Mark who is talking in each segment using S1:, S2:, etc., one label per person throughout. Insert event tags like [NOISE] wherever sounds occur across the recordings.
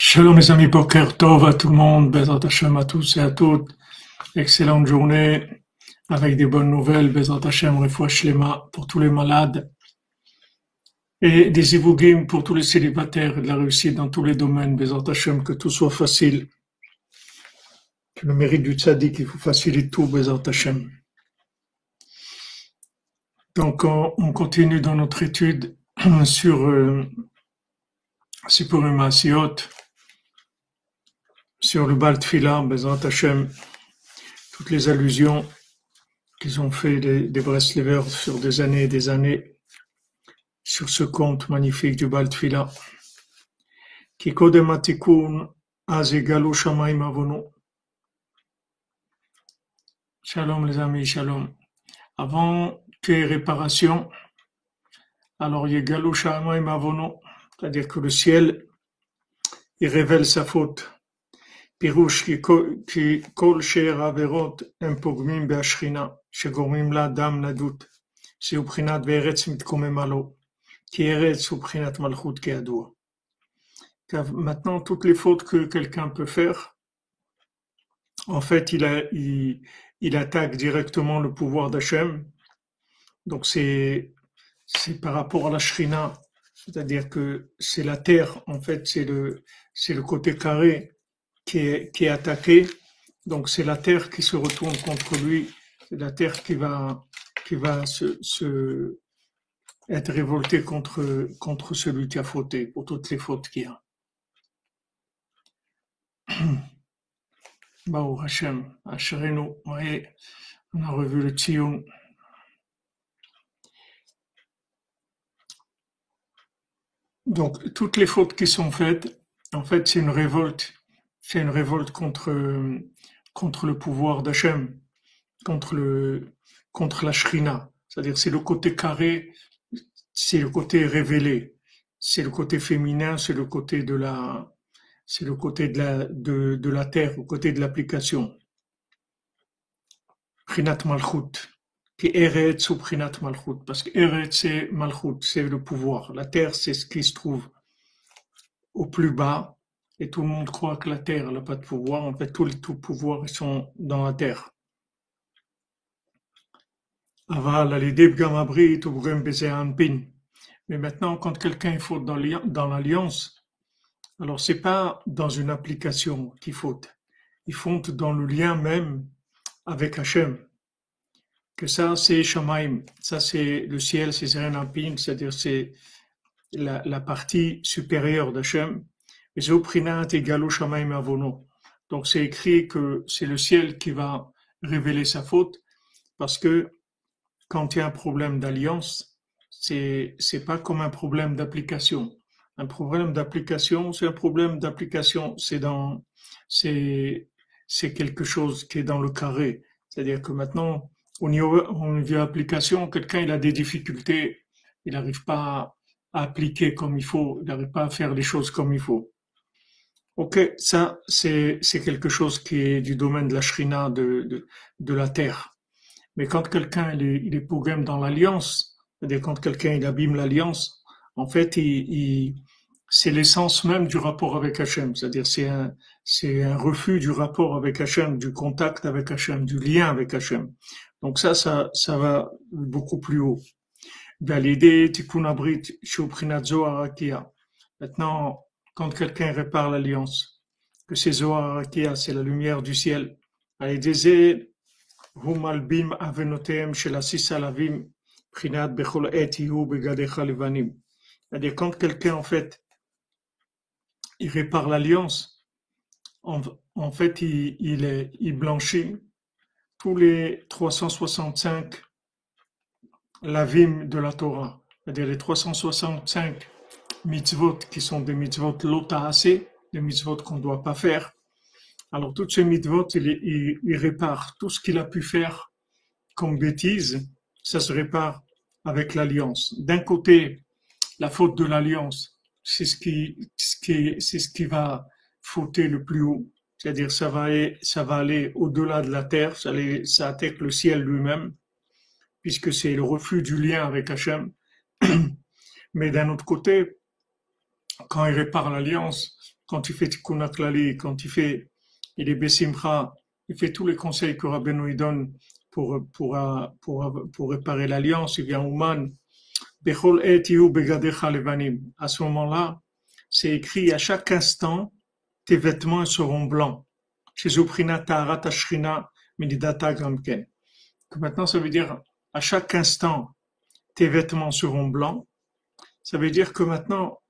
S1: Shalom mes amis, Boker Tov à tout le monde, Bezat Hashem à tous et à toutes. Excellente journée avec des bonnes nouvelles, Bezat Hashem, Refouach Lema pour tous les malades et des Ivugim pour tous les célibataires et de la réussite dans tous les domaines, Bezat Hashem, que tout soit facile. Que le mérite du tzaddik, il faut faciliter tout, Bezat Hashem. Donc on, on continue dans notre étude [CLEARS THROAT] sur euh, Sipurim Asiot sur le Bal Tfila, Bezrat toutes les allusions qu'ils ont fait des, des Breslevers sur des années et des années, sur ce conte magnifique du Bal Tfila. Qui kodem atikun az egalu shamayim avono. Shalom les amis, shalom. Avant que réparation, alors yegalu shamayim avono, c'est-à-dire que le ciel, il révèle sa faute. פירוש כי כל שאר העבירות הם פוגמים בהשכינה, שגורמים לה דם נדות, זהו בחינת וארץ מתקוממה לו, כי ארץ הוא בחינת מלכות כידוע. Maintenant, toutes les fautes que quelqu'un peut faire, en fait, il, a, il, il attaque directement le pouvoir d'Hachem. Donc, c'est par rapport à la Shrina, c'est-à-dire que c'est la terre, en fait, c'est le, le côté carré qui est, attaqué. Donc c'est la terre qui se retourne contre lui, c'est la terre qui va, qui va se, se être révoltée contre, contre celui qui a fauté, pour toutes les fautes qu'il y a. [CLEARS THROAT] Baou Hashem, Asherenu, voyez, on a revu le Tzion. Donc, toutes les fautes qui sont faites, en fait, c'est une révolte c'est une révolte contre, contre le pouvoir d'Hachem, contre, le, contre la shrina. C'est-à-dire, c'est le côté carré, c'est le côté révélé, c'est le côté féminin, c'est le côté de la, c'est le côté de la, de, de la terre, le côté de l'application. Prinat Malchut, qui Eretz ou Prinat Malchut, parce que Eretz c'est Malchut, c'est le pouvoir. La terre, c'est ce qui se trouve au plus bas, et tout le monde croit que la terre n'a pas de pouvoir. En fait, tous les tout pouvoirs sont dans la terre. Mais maintenant, quand quelqu'un faute dans l'alliance, alors c'est pas dans une application qu'il faute. Il faute dans le lien même avec Hachem. Que ça, c'est Shamaim. Ça, c'est le ciel, c'est Zerenampin, c'est-à-dire c'est la, la partie supérieure d'Hachem donc c'est écrit que c'est le ciel qui va révéler sa faute parce que quand il y a un problème d'alliance, c'est c'est pas comme un problème d'application. Un problème d'application, c'est un problème d'application, c'est dans c'est c'est quelque chose qui est dans le carré. C'est-à-dire que maintenant, au niveau, au niveau application, quelqu'un il a des difficultés, il n'arrive pas à appliquer comme il faut, il n'arrive pas à faire les choses comme il faut. Ok, ça, c'est, quelque chose qui est du domaine de la shrina, de, de, de la terre. Mais quand quelqu'un, il est, il est dans l'alliance, c'est-à-dire quand quelqu'un, il abîme l'alliance, en fait, il, il, c'est l'essence même du rapport avec Hachem. C'est-à-dire, c'est un, c'est un refus du rapport avec Hachem, du contact avec Hachem, du lien avec Hachem. Donc ça, ça, ça va beaucoup plus haut. Maintenant, quand quelqu'un répare l'alliance, que c'est Zohar c'est la lumière du ciel. C'est-à-dire quand quelqu'un en fait il répare l'alliance, en, fait il, il blanchit tous les 365 lavim de la Torah, c'est-à-dire les 365 mitzvot qui sont des mitzvot assez, des mitzvot qu'on ne doit pas faire. Alors, toutes ces mitzvot, il, répare tout ce qu'il a pu faire comme bêtise, ça se répare avec l'alliance. D'un côté, la faute de l'alliance, c'est ce qui, ce qui, c'est ce qui va fauter le plus haut. C'est-à-dire, ça va, ça va aller au-delà de la terre, ça, ça attaque le ciel lui-même, puisque c'est le refus du lien avec Hachem. [CLEARS THROAT] Mais d'un autre côté, quand il répare l'alliance, quand il fait Tikkun quand il fait, il est Bessimcha, il fait tous les conseils que Rabbeinu lui donne pour, pour, pour, pour réparer l'alliance, il vient Ouman, Bechol. À ce moment-là, c'est écrit à chaque instant, tes vêtements seront blancs. Maintenant, ça veut dire à chaque instant, tes vêtements seront blancs. Ça veut dire que maintenant,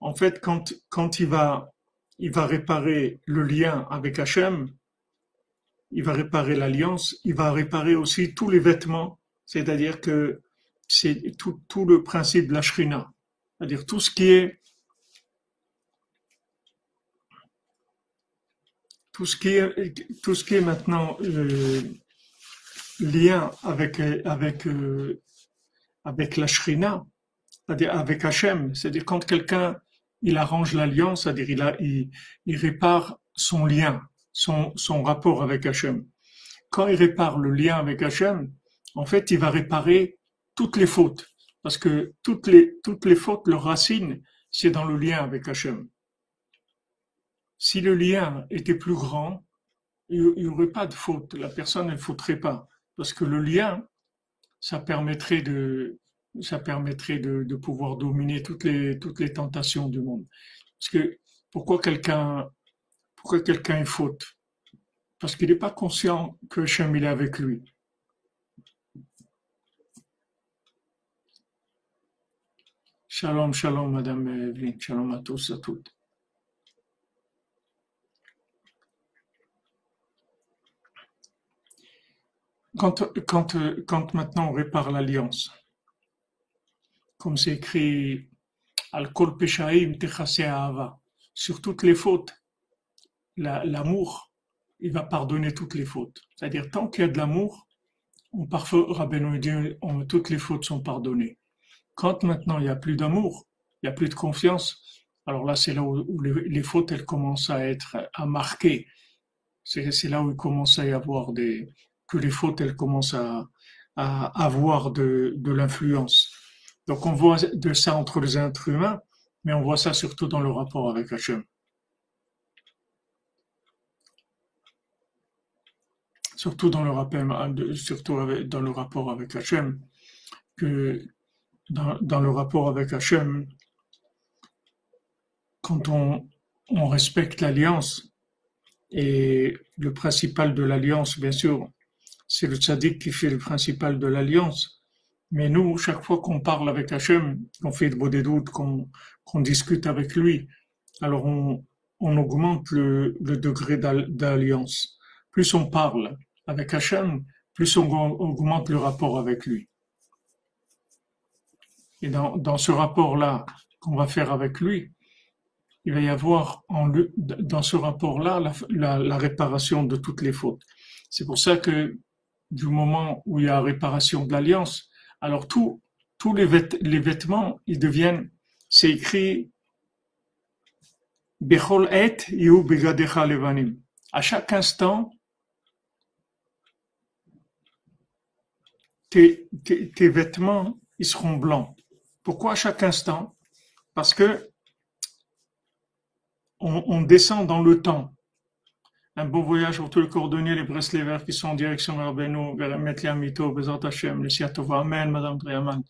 S1: en fait, quand, quand il va, il va réparer le lien avec Hachem, il va réparer l'alliance, il va réparer aussi tous les vêtements, c'est-à-dire que c'est tout, tout, le principe de la shrina, c'est-à-dire tout ce qui est tout ce qui est tout ce qui est maintenant euh, lien avec avec euh, avec la shrina, c'est-à-dire avec Hachem, c'est-à-dire quand quelqu'un il arrange l'alliance, c'est-à-dire il, répare son lien, son, rapport avec Hachem. Quand il répare le lien avec Hachem, en fait, il va réparer toutes les fautes. Parce que toutes les, fautes, leur racine, c'est dans le lien avec Hachem. Si le lien était plus grand, il n'y aurait pas de faute. La personne ne faudrait pas. Parce que le lien, ça permettrait de, ça permettrait de, pouvoir dominer toutes les, tentations du monde. Parce que pourquoi quelqu'un, est faute? Parce qu'il n'est pas conscient que Hachem est avec lui. Shalom, shalom, Madame Evelyne. Shalom à tous, à toutes. Quand maintenant on répare l'alliance, comme c'est écrit Peshaim Ava, sur toutes les fautes, l'amour, il va pardonner toutes les fautes. C'est-à-dire, tant qu'il y a de l'amour, on parfois, Rabbeinu dit, toutes les fautes sont pardonnées. Quand maintenant il n'y a plus d'amour, il n'y a plus de confiance, alors là, c'est là où, les, fautes, elles commencent à être, à marquer. C'est là où il commence à y avoir des, que les fautes, elles commencent à, à avoir de, de l'influence. Donc on voit de ça entre les êtres humains, mais on voit ça surtout dans le rapport avec Hachem. Surtout dans le dans le rapport avec Hachem, que dans, le rapport avec Hachem, quand on, on respecte l'alliance, et le principal de l'alliance, bien sûr, c'est le tzaddik qui fait le principal de l'alliance, mais nous, chaque fois qu'on parle avec Hachem, qu'on fait des doutes, qu'on discute avec lui, alors on, augmente le, degré d'alliance. Plus on parle avec Hachem, plus on augmente le rapport avec lui. Et dans, ce rapport-là qu'on va faire avec lui, il va y avoir dans ce rapport-là la réparation de toutes les fautes. C'est pour ça que du moment où il y a réparation de l'alliance, alors tous les, vêtements, ils deviennent, c'est écrit Bechol et begadecha. À chaque instant, tes, vêtements, ils seront blancs. Pourquoi à chaque instant? Parce que on descend dans le temps. Un bon voyage pour tous les cordonniers, les Breslevers qui sont en direction vers Beno, vers Metli Amito, Bezat Hashem, Nessia Tova, Amen, Madame Driaman.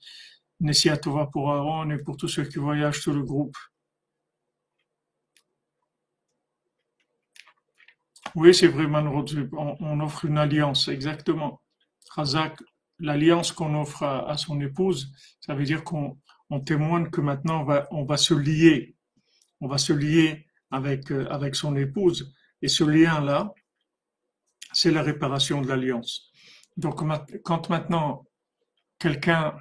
S1: Nessia Tova pour Aaron et pour tous ceux qui voyagent, tout le groupe. Oui, c'est vrai, on, on offre une alliance, exactement. Razak, l'alliance qu'on offre à, son épouse, ça veut dire qu'on on témoigne que maintenant on va, on va se lier, on va se lier avec, euh, avec son épouse. Et ce lien-là, c'est la réparation de l'alliance. Donc quand maintenant quelqu'un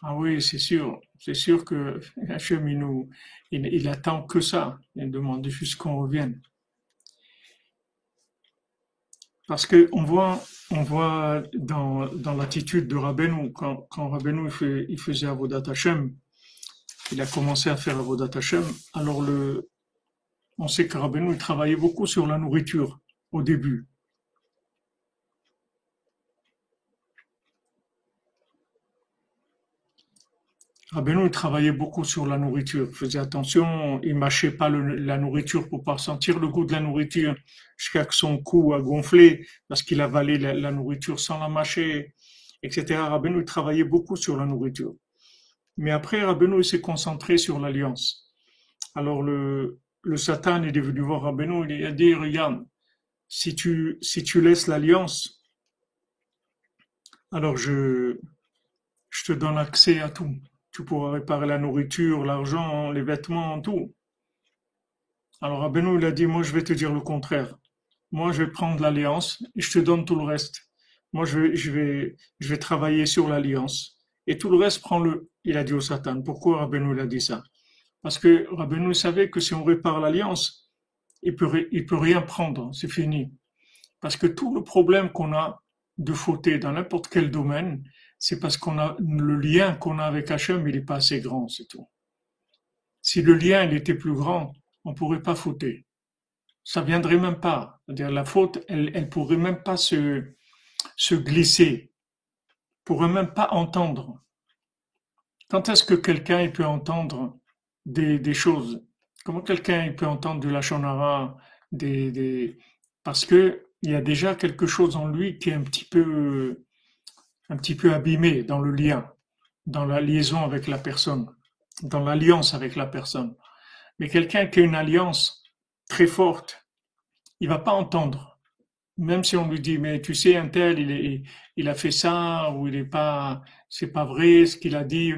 S1: Ah oui, c'est sûr, c'est sûr que [LAUGHS] Hachem, il, attend que ça. Il demande juste qu'on revienne. Parce qu'on voit, on voit dans, dans l'attitude de Rabbeinu, quand, quand Rabbeinu il, faisait Avodat Hashem, il a commencé à faire Avodat Hashem. Alors le, on sait que Rabbeinu il travaillait beaucoup sur la nourriture au début. Rabbeinu, il travaillait beaucoup sur la nourriture. Il faisait attention, il mâchait pas la nourriture pour pas sentir le goût de la nourriture jusqu'à que son cou a gonflé parce qu'il avalait la, la nourriture sans la mâcher, etc. Rabbeinu, il travaillait beaucoup sur la nourriture. Mais après, Rabbeinu, s'est concentré sur l'alliance. Alors le, Satan est venu voir Rabbeinu, il a dit, regarde, si tu, si tu laisses l'alliance, alors je, je te donne accès à tout. Tu pourras réparer la nourriture, l'argent, les vêtements, tout. Alors Rabbeinu, il a dit, moi je vais te dire le contraire. Moi je vais prendre l'alliance et je te donne tout le reste. Moi je je vais, je vais travailler sur l'alliance. Et tout le reste, prends-le. Il a dit au Satan. Pourquoi Rabbeinu a dit ça? Parce que Rabbeinu savait que si on répare l'alliance, il peut, peut rien prendre. C'est fini. Parce que tout le problème qu'on a de fauter dans n'importe quel domaine, c'est parce qu'on a le lien qu'on a avec Hachem, il n'est pas assez grand, c'est tout. Si le lien était plus grand, on pourrait pas fauter. Ça viendrait même pas. C'est-à-dire la faute, elle, elle pourrait même pas se glisser, pourrait même pas entendre. Quand est-ce que quelqu'un peut entendre des, choses? Comment quelqu'un peut entendre de la shonara des, des... Parce que il y a déjà quelque chose en lui qui est un petit peu un petit peu abîmé dans le lien, dans la liaison avec la personne, dans l'alliance avec la personne. Mais quelqu'un qui a une alliance très forte, il va pas entendre. Même si on lui dit, mais tu sais, un tel, il, est, il a fait ça, ou il est pas, c'est pas vrai ce qu'il a dit,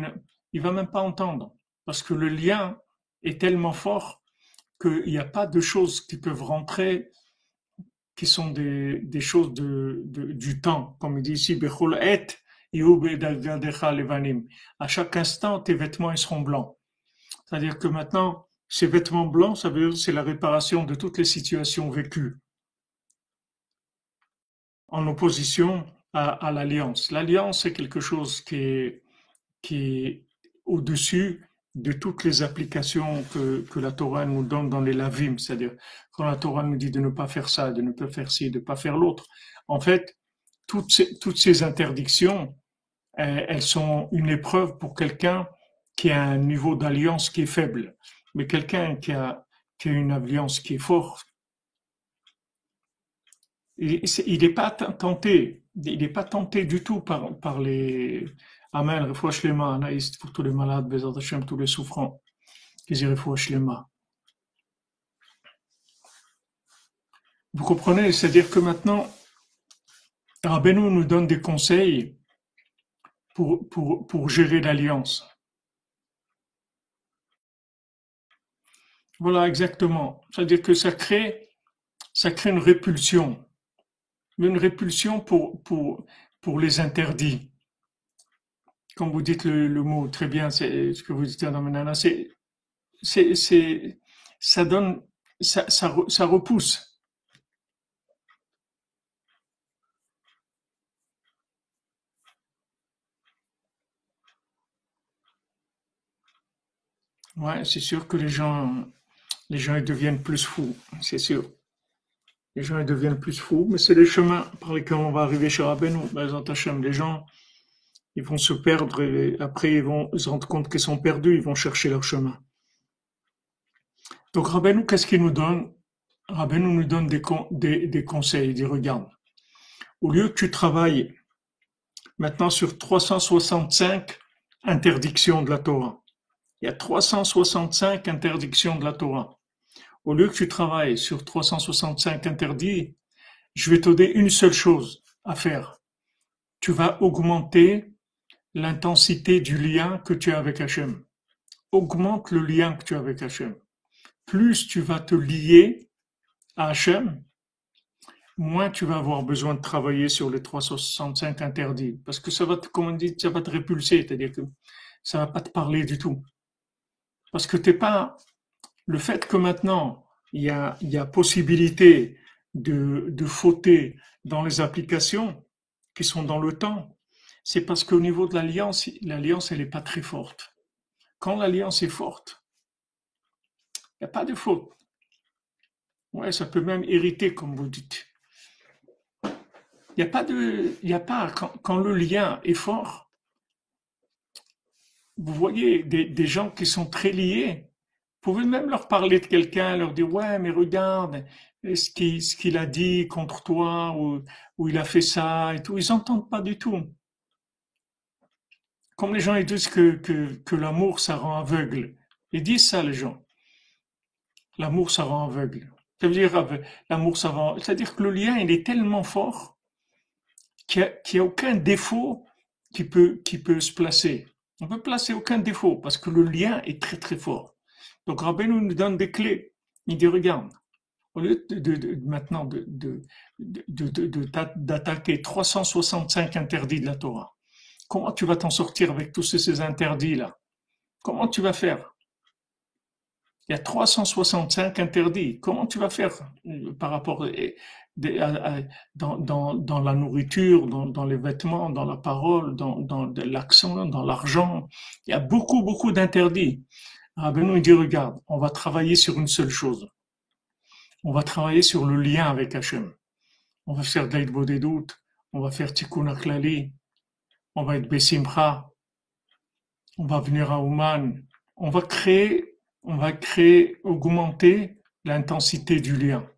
S1: il va même pas entendre. Parce que le lien est tellement fort qu'il n'y a pas de choses qui peuvent rentrer qui sont des, des choses de, de, du temps, comme il dit ici, à chaque instant, tes vêtements ils seront blancs. C'est-à-dire que maintenant, ces vêtements blancs, ça veut dire c'est la réparation de toutes les situations vécues en opposition à, l'alliance. L'alliance, c'est quelque chose qui est, qui au-dessus de toutes les applications que, que la Torah nous donne dans les lavim, c'est-à-dire quand la Torah nous dit de ne pas faire ça, de ne pas faire ci, de ne pas faire l'autre, en fait, toutes ces, toutes ces interdictions, elles, sont une épreuve pour quelqu'un qui a un niveau d'alliance qui est faible. Mais quelqu'un qui a, qui a une alliance qui est forte, il n'est pas tenté, il n'est pas tenté du tout par, par les, Amen, refouach lema, Anaïs, pour tous les malades, Bezat Hashem, tous les souffrants, qu'ils refouach lema. Vous comprenez? C'est-à-dire que maintenant, Rabbeinu nous donne des conseils pour, pour, pour gérer l'alliance. Voilà, exactement. C'est-à-dire que ça crée, ça crée une répulsion. Une répulsion pour, pour, les interdits quand vous dites le, mot très bien, c'est ce que vous dites c'est, c'est, c'est, ça donne, ça, ça, ça repousse. Ouais, c'est sûr que les gens, les gens ils deviennent plus fous, c'est sûr. Les gens ils deviennent plus fous, mais c'est les chemins par lesquels on va arriver chez Rabbeinu, les gens. Ils vont se perdre et après ils vont se rendre compte qu'ils sont perdus, ils vont chercher leur chemin. Donc Rabbeinu, qu'est-ce qu'il nous donne? Rabbeinu nous donne des, des, des conseils, il dit regarde, au lieu que tu travailles maintenant sur 365 interdictions de la Torah, il y a 365 interdictions de la Torah. Au lieu que tu travailles sur 365 interdits, je vais te donner une seule chose à faire. Tu vas augmenter l'intensité du lien que tu as avec Hachem. Augmente le lien que tu as avec Hachem. Plus tu vas te lier à Hachem, moins tu vas avoir besoin de travailler sur les 365 interdits. Parce que ça va te, comme on dit, ça va te répulser, c'est-à-dire que ça va pas te parler du tout. Parce que t'es pas, le fait que maintenant, il y a, possibilité de, de fauter dans les applications qui sont dans le temps, c'est parce qu'au niveau de l'alliance, l'alliance, elle n'est pas très forte. Quand l'alliance est forte, il n'y a pas de faute. Ouais, ça peut même hériter, comme vous dites. Il n'y a pas de, il a pas, quand, quand, le lien est fort, vous voyez des, des gens qui sont très liés. Pouvez même leur parler de quelqu'un, leur dire ouais mais regarde ce qu'il a dit contre toi ou, ou il a fait ça et tout. Ils n'entendent pas du tout. Comme les gens ils disent que, l'amour ça rend aveugle. Ils disent ça les gens. L'amour ça rend aveugle. Ça veut dire l'amour ça rend. C'est-à-dire que le lien il est tellement fort qu'il n'y a, a, aucun défaut qui peut, qui peut se placer. On peut placer aucun défaut parce que le lien est très très fort. Donc Rabbeinu nous donne des clés. Il dit regarde, au lieu de, de, maintenant d'attaquer 365 interdits de la Torah, comment tu vas t'en sortir avec tous ces interdits-là? Comment tu vas faire? Il y a 365 interdits. Comment tu vas faire euh, par rapport dans, dans, dans, la nourriture, dans, dans, les vêtements, dans la parole, dans, l'accent, dans l'argent? Il y a beaucoup, beaucoup d'interdits. Rabbeinu dit, regarde, on va travailler sur une seule chose. On va travailler sur le lien avec Hachem. On va faire Daïd Bodedout, on va faire Tikkun Aklali, on va être Bessimcha, on va venir à Ouman. On va créer, on va créer, augmenter l'intensité du lien.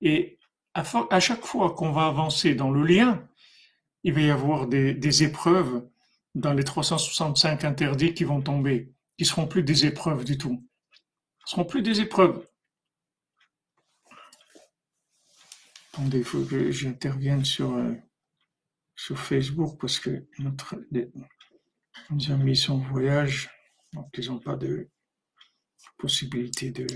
S1: Et à, chaque fois qu'on va avancer dans le lien, il va y avoir des, épreuves dans les 365 interdits qui vont tomber, qui seront plus des épreuves du tout. Ce seront plus des épreuves. Attendez, il faut que j'intervienne sur, euh, sur Facebook parce que notre, nos amis sont en voyage, donc ils n'ont pas de possibilité de,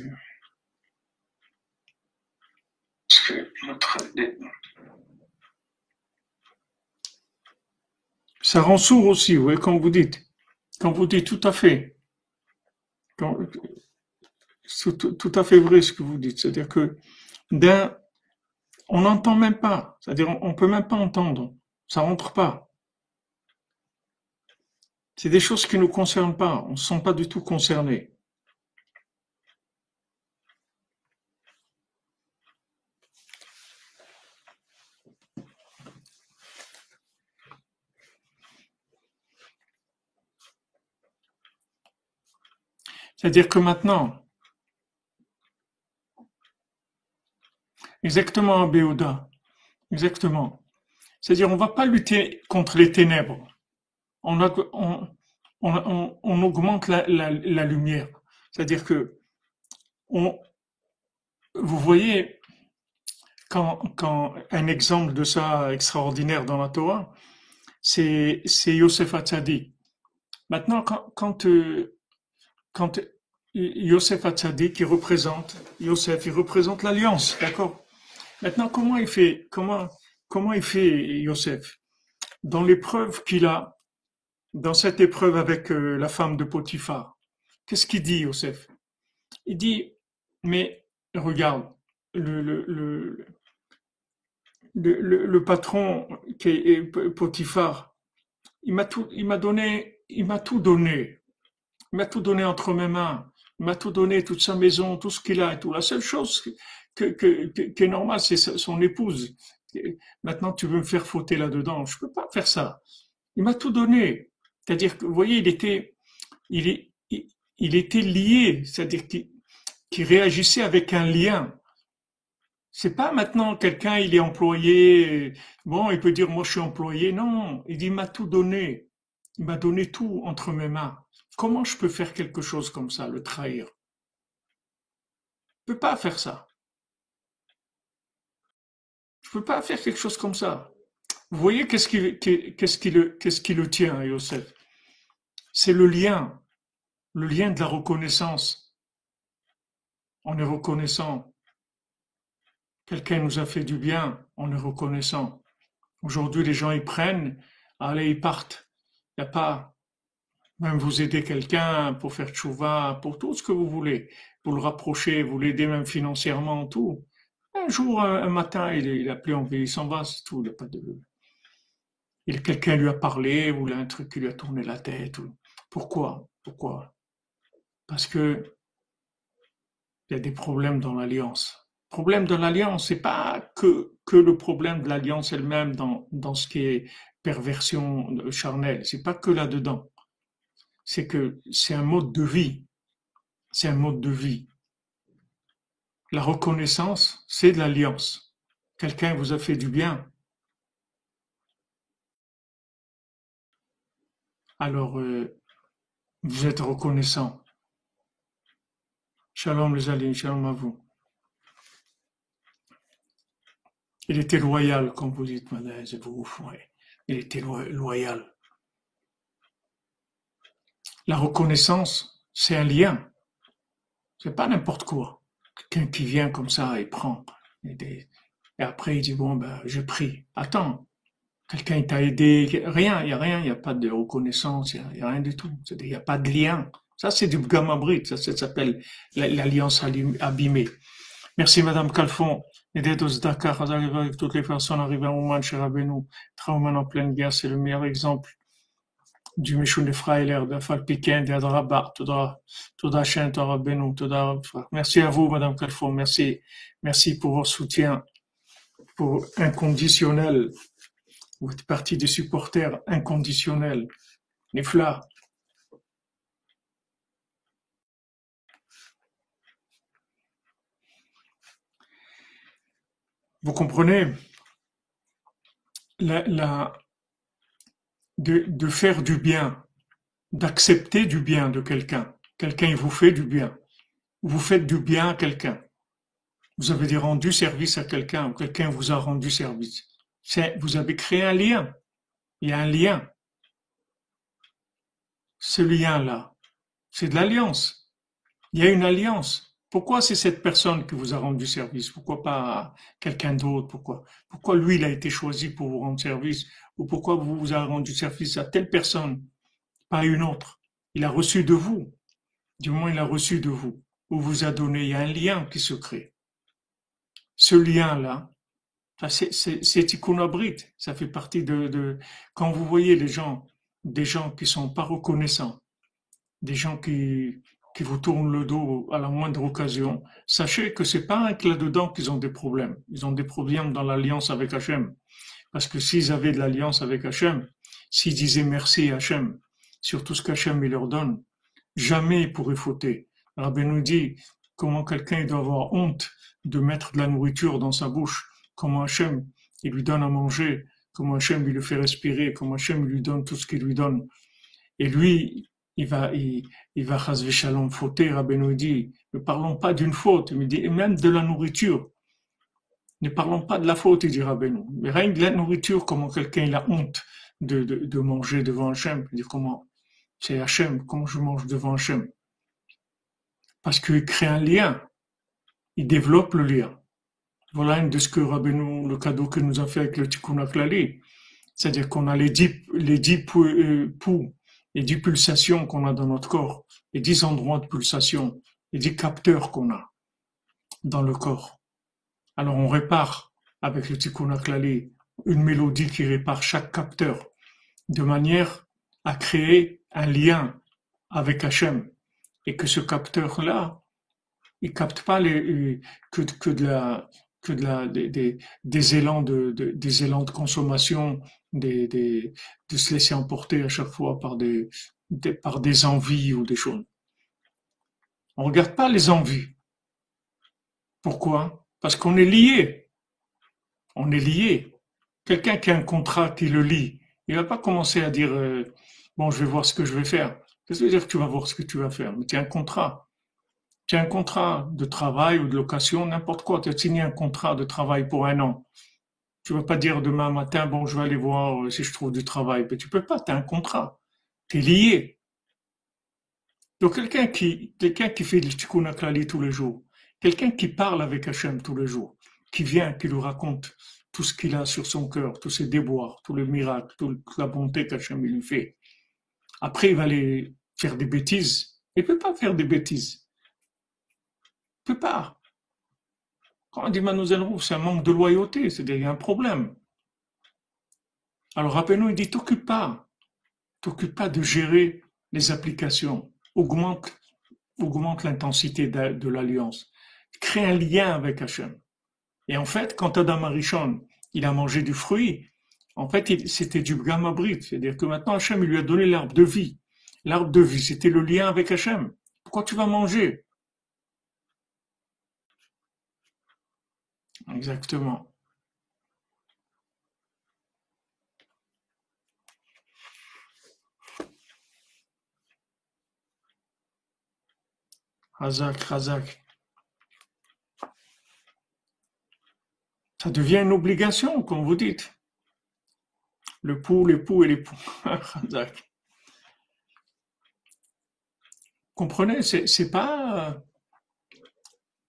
S1: ça rend sourd aussi, oui, comme vous dites. Quand vous dites tout à fait. C'est tout, à fait vrai ce que vous dites. C'est-à-dire que d'un, on n'entend même pas. C'est-à-dire on, ne peut même pas entendre. Ça rentre pas. C'est des choses qui ne nous concernent pas. On ne se sent pas du tout concerné. C'est-à-dire que maintenant, exactement, Béoda, exactement. C'est-à-dire, on ne va pas lutter contre les ténèbres. On, augmente la, lumière. C'est-à-dire que, vous voyez, quand, un exemple de ça extraordinaire dans la Torah, c'est Yosef Hatzadi. Maintenant, quand, quand, euh, quand Yosef Hatzadi qui représente, Yosef, il représente l'alliance, d'accord? Maintenant, comment il fait, comment, il fait Yosef? Dans l'épreuve qu'il a, dans cette épreuve avec euh, la femme de Potiphar, qu'est-ce qu'il dit Yosef? Il dit, mais regarde, le, le, le, le, le patron qui est Potiphar, il m'a tout, il m'a donné, il m'a tout donné. Il m'a tout donné entre mes mains. M'a tout donné, toute sa maison, tout ce qu'il a et tout. La seule chose que, que, qui est normale, c'est son épouse. Maintenant, tu veux me faire fauter là-dedans. Je peux pas faire ça. Il m'a tout donné. C'est-à-dire que, vous voyez, il était, il, était lié. C'est-à-dire qu'il réagissait avec un lien. C'est pas maintenant quelqu'un, il est employé. Bon, il peut dire, moi, je suis employé. Non, il dit, il m'a tout donné. Il m'a donné tout entre mes mains. Comment je peux faire quelque chose comme ça, le trahir? Je ne peux pas faire ça. Je ne peux pas faire quelque chose comme ça. Vous voyez qu'est-ce qui, qu'est-ce qui, le, qu'est-ce qui le tient, Yosef? C'est le lien, le lien de la reconnaissance. On est reconnaissant. Quelqu'un nous a fait du bien, on est reconnaissant. Aujourd'hui, les gens ils prennent, allez, ils partent. Il n'y a pas, même vous aider quelqu'un pour faire tchouva, pour tout ce que vous voulez, pour le rapprocher, vous l'aider même financièrement, tout. Un jour, un, matin, il, il a plus envie, il s'en va, c'est tout, il a pas de... Il, quelqu'un lui a parlé, ou a un truc qui lui a tourné la tête. Pourquoi Pourquoi? Parce que il y a des problèmes dans l'alliance. Problème de l'alliance, c'est pas que, que le problème de l'alliance elle-même dans, dans ce qui est perversion charnelle. C'est pas que là-dedans. C'est que c'est un mode de vie. C'est un mode de vie. La reconnaissance, c'est de l'alliance. Quelqu'un vous a fait du bien. Alors, euh, vous êtes reconnaissant. Shalom les alliés, shalom à vous. Il était loyal, comme vous dites, madame, vous, Il était loyal. La reconnaissance, c'est un lien. C'est pas n'importe quoi. Quelqu'un qui vient comme ça et prend. Et, après, il dit, bon, ben, je prie. Attends. Quelqu'un t'a aidé. Rien, il n'y a rien. Il n'y a pas de reconnaissance. Il n'y a, rien du tout. Il n'y a pas de lien. Ça, c'est du gamma Ça, ça s'appelle l'alliance abîmée. Merci, Madame Calfon. Aider Dakar, avec toutes les personnes arrivées à Ouman, chez Rabbeinu. Trauman en pleine guerre, c'est le meilleur exemple du Mishun Freiler, de Falpiken, de Adraba, Toda, Toda Toda Benou, Toda Merci à vous, Madame Calfon, merci, merci pour votre soutien, pour inconditionnel. Vous êtes partie des supporters inconditionnels. Nifla. Vous comprenez? La, la, de, faire du bien, d'accepter du bien de quelqu'un. Quelqu'un vous fait du bien. Vous faites du bien à quelqu'un. Vous avez rendu service à quelqu'un ou quelqu'un vous a rendu service. vous avez créé un lien. Il y a un lien. Ce lien-là, c'est de l'alliance. Il y a une alliance. Pourquoi c'est cette personne qui vous a rendu service? Pourquoi pas quelqu'un d'autre? Pourquoi? Pourquoi lui, il a été choisi pour vous rendre service? Ou pourquoi vous vous avez rendu service à telle personne, pas à une autre? Il a reçu de vous. Du moins, il a reçu de vous. Ou vous a donné. Il y a un lien qui se crée. Ce lien-là, c'est iconobrit. Ça fait partie de, de, quand vous voyez les gens, des gens qui sont pas reconnaissants, des gens qui, qui vous tournent le dos à la moindre occasion, sachez que c'est pas un là-dedans qu'ils ont des problèmes. Ils ont des problèmes dans l'alliance avec Hachem. Parce que s'ils avaient de l'alliance avec Hachem, s'ils disaient merci à Hachem sur tout ce qu'Hachem leur donne, jamais ils pourraient fauter. Rabbi nous dit comment quelqu'un doit avoir honte de mettre de la nourriture dans sa bouche, comment Hachem il lui donne à manger, comment Hachem il le fait respirer, comment Hachem lui donne tout ce qu'il lui donne. Et lui, il va, il, il va shalom fauter, Rabbi dit, ne parlons pas d'une faute, il dit, et même de la nourriture. Ne parlons pas de la faute, il dira Benoît. Mais rien de la nourriture, comment quelqu'un a honte de, de, manger devant Hachem. Il dit comment C'est Hachem, comment je mange devant Hachem? Parce qu'il crée un lien. Il développe le lien. Voilà un de ce que Rabbeinu, le cadeau que nous a fait avec le Tikkun Aklali. C'est-à-dire qu'on a les dix, les dix euh, poux, les dix pulsations qu'on a dans notre corps, les dix endroits de pulsation, les dix capteurs qu'on a dans le corps. Alors on répare avec le tikkun une mélodie qui répare chaque capteur de manière à créer un lien avec Hachem et que ce capteur-là, il capte pas les, que, que de la que de la, des, des, élans de, des élans de consommation, de se laisser emporter à chaque fois par des, par des envies ou des choses. On regarde pas les envies. Pourquoi? Parce qu'on est lié. On est lié. Quelqu'un qui a un contrat, qui le lit, il va pas commencer à dire euh, bon, je vais voir ce que je vais faire. Qu'est-ce que veut dire que tu vas voir ce que tu vas faire? Mais tu as un contrat. Tu as un contrat de travail ou de location, n'importe quoi. Tu as signé un contrat de travail pour un an. Tu vas pas dire demain matin, bon, je vais aller voir euh, si je trouve du travail. Mais tu peux pas, tu as un contrat. Tu es lié. Donc quelqu'un qui, quelqu'un qui fait du tikkun tous les jours, Quelqu'un qui parle avec Hachem tous les jours, qui vient, qui lui raconte tout ce qu'il a sur son cœur, tous ses déboires, tous les miracles, toute la bonté qu'Hachem lui fait. Après, il va aller faire des bêtises. Il ne peut pas faire des bêtises. Il ne peut pas. Quand on dit Mademoiselle Roux, c'est un manque de loyauté, c'est-à-dire qu'il y a un problème. Alors rappelez-nous, il dit t'occupe pas. T'occupe pas de gérer les applications. Augmente, augmente l'intensité de l'alliance crée un lien avec Hachem. Et en fait, quand Adam Arishon, il a mangé du fruit, en fait, c'était du gamma c'est-à-dire que maintenant Hachem lui a donné l'arbre de vie. L'arbre de vie, c'était le lien avec Hachem. Pourquoi tu vas manger? Exactement. Razak, Razak. Ça devient une obligation, comme vous dites. Le pou, l'époux et l'époux. [LAUGHS] Razak. Comprenez, c'est pas.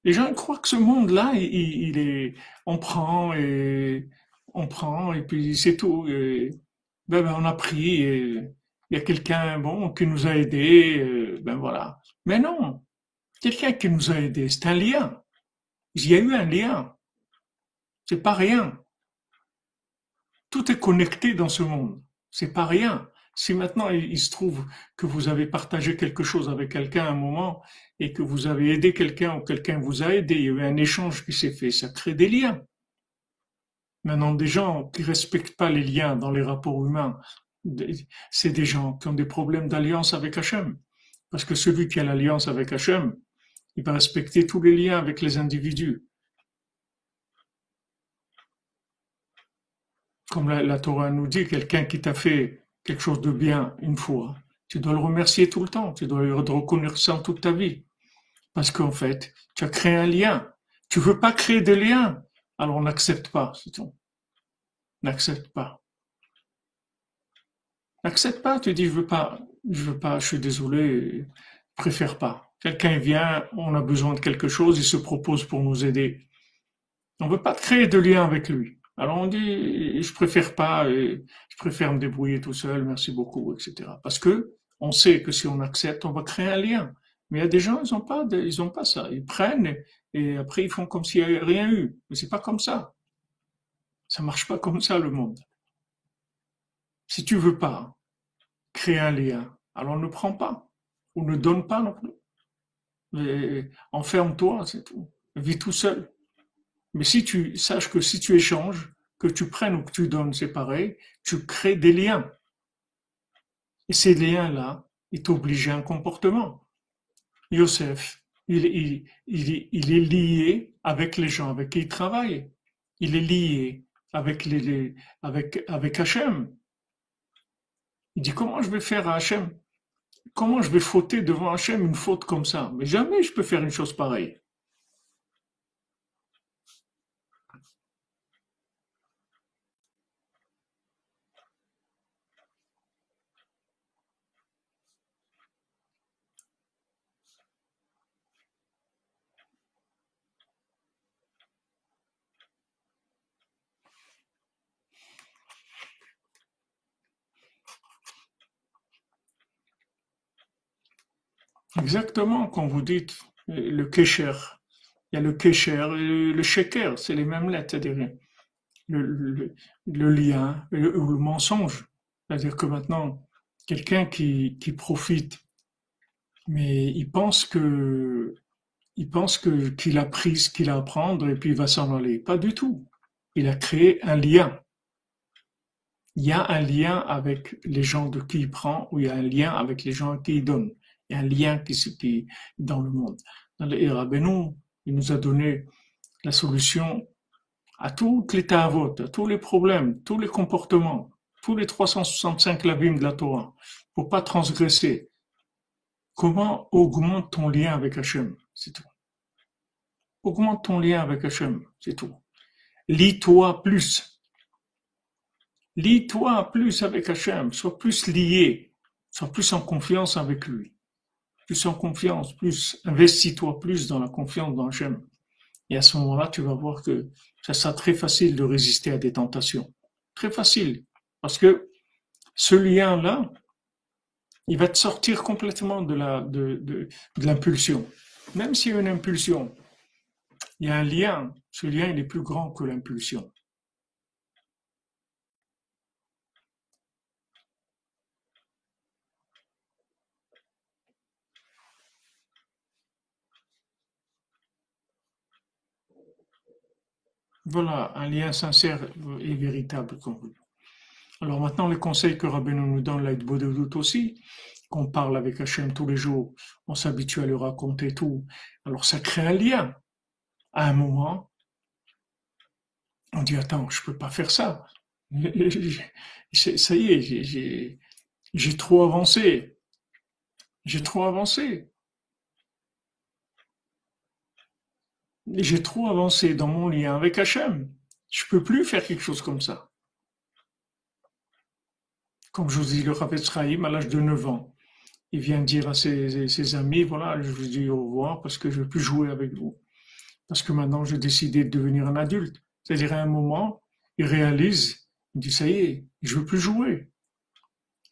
S1: Les gens croient que ce monde-là, il, est, on prend et on prend et puis c'est tout. ben, ben, on a pris et il y a quelqu'un bon qui nous a aidés, ben voilà. Mais non, quelqu'un qui nous a aidés, c'est un lien. Il y a eu un lien. C'est pas rien. Tout est connecté dans ce monde. C'est pas rien. Si maintenant il se trouve que vous avez partagé quelque chose avec quelqu'un à un moment et que vous avez aidé quelqu'un ou quelqu'un vous a aidé, il y a eu un échange qui s'est fait, ça crée des liens. Maintenant, des gens qui respectent pas les liens dans les rapports humains, c'est des gens qui ont des problèmes d'alliance avec Hachem. Parce que celui qui a l'alliance avec Hachem, il va respecter tous les liens avec les individus. Comme la, la Torah nous dit, quelqu'un qui t'a fait quelque chose de bien une fois, tu dois le remercier tout le temps, tu dois le reconnaître toute ta vie. Parce qu'en fait, tu as créé un lien. Tu veux pas créer de lien, alors n'accepte pas, c'est tout. N'accepte pas. N'accepte pas, tu dis je veux pas, je veux pas, je suis désolé, préfère pas. Quelqu'un vient, on a besoin de quelque chose, il se propose pour nous aider. On veut pas créer de lien avec lui. Alors on dit, je préfère pas, je préfère me débrouiller tout seul, merci beaucoup, etc. Parce que on sait que si on accepte, on va créer un lien. Mais il y a des gens, ils ont pas, ils ont pas ça. Ils prennent et après ils font comme s'il n'y avait rien eu. Mais c'est pas comme ça. Ça marche pas comme ça le monde. Si tu veux pas créer un lien, alors ne prends pas ou ne donne pas non plus. Enferme-toi, c'est tout. Vis tout seul. Mais si tu saches que si tu échanges, que tu prennes ou que tu donnes, c'est pareil, tu crées des liens. Et ces liens-là, ils t'obligent à un comportement. Yosef, il, est lié avec les gens avec qui il travaille. Il est lié avec, les, avec, avec Hachem. Il dit comment je vais faire à Hachem? Comment je vais fauter devant Hachem une faute comme ça? Mais jamais je peux faire une chose pareille. Exactement, quand vous dites le kécher, il y a le kécher et le sheker, c'est les mêmes lettres, c'est-à-dire le, lien ou le, mensonge. C'est-à-dire que maintenant, quelqu'un qui, profite, mais il pense que il pense que qu'il a pris ce qu'il a à prendre et puis il va s'en aller. Pas du tout. Il a créé un lien. Il y a un lien avec les gens de qui il prend ou il y a un lien avec les gens à qui il donne. Il y a un lien qui se qui dans le monde. Dans le Rabbeinu, il nous a donné la solution à toutes les ta'avot, à tous les problèmes, tous les comportements, tous les 365 lavim de la Torah, pour pas transgresser. Comment augmente ton lien avec Hachem? C'est tout. Augmente ton lien avec Hachem, c'est tout. Lis-toi plus. Lis-toi plus avec Hachem, sois plus lié, sois plus en confiance avec lui plus en confiance, plus investis-toi plus dans la confiance dans Hachem. Et à ce moment-là, tu vas voir que ça sera très facile de résister à des tentations. Très facile. Parce que ce lien-là, il va te sortir complètement de la, de, de, de l'impulsion. Même s'il y a une impulsion, il y a un lien. Ce lien, il est plus grand que l'impulsion. Voilà, un lien sincère et véritable. Alors maintenant, les conseils que Rabbeinu nous donne, l'aide doute aussi, qu'on parle avec Hachem tous les jours, on s'habitue à lui raconter tout. Alors ça crée un lien. À un moment, on dit attends, je peux pas faire ça. [LAUGHS] Ça y est, j'ai trop avancé. J'ai trop avancé. J'ai trop avancé dans mon lien avec Hachem. Je peux plus faire quelque chose comme ça. Comme je vous dis, le Rav Sraïm, à l'âge de 9 ans, il vient dire à ses, amis, voilà, je vous dis au revoir parce que je ne veux plus jouer avec vous. Parce que maintenant, j'ai décidé de devenir un adulte. C'est-à-dire, à un moment, il réalise, il dit, ça y est, je ne veux plus jouer.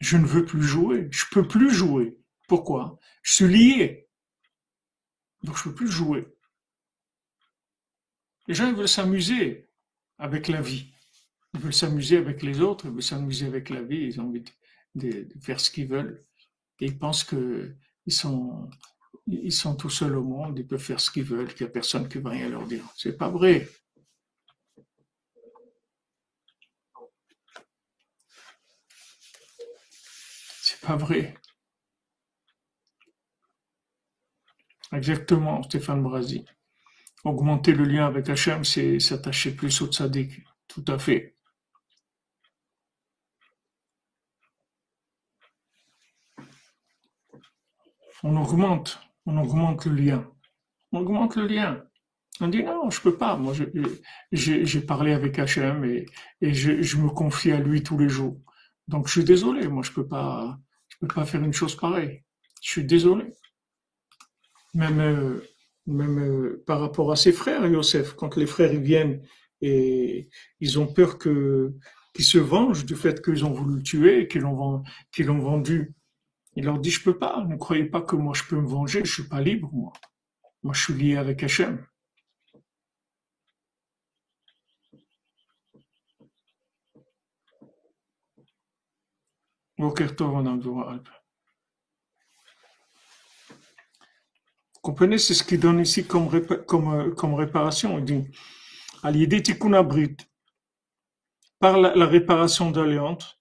S1: Je ne veux plus jouer. Je ne peux plus jouer. Pourquoi? Je suis lié. Donc, je ne peux plus jouer. Les gens, ils veulent s'amuser avec la vie. Ils veulent s'amuser avec les autres, ils veulent s'amuser avec la vie, ils ont envie de, faire ce qu'ils veulent. Et ils pensent qu'ils sont, ils tout seuls au monde, ils peuvent faire ce qu'ils veulent, qu'il n'y a personne qui va rien leur dire. C'est pas vrai. C'est pas vrai. Exactement, Stéphane Brasi. Augmenter le lien avec Hachem, c'est s'attacher plus au tzaddik. Tout à fait. On augmente, on augmente le lien. On augmente le lien. On dit non, je peux pas. Moi, j'ai parlé avec Hachem et, je, me confie à lui tous les jours. Donc, je suis désolé. Moi, je peux pas, je peux pas faire une chose pareille. Je suis désolé. Même, euh, même euh, par rapport à ses frères, Yosef, quand les frères viennent et ils ont peur que qu'ils se vengent du fait qu'ils ont voulu le tuer, qu'ils l'ont qu'ils l'ont vendu. Il leur dit je peux pas, ne croyez pas que moi je peux me venger, je suis pas libre moi. Moi je suis lié avec Hachem. Comprenez, c'est ce qu'il donne ici comme, comme, euh, comme réparation. Il dit, tikkun abrit, par la, la réparation d'alliance,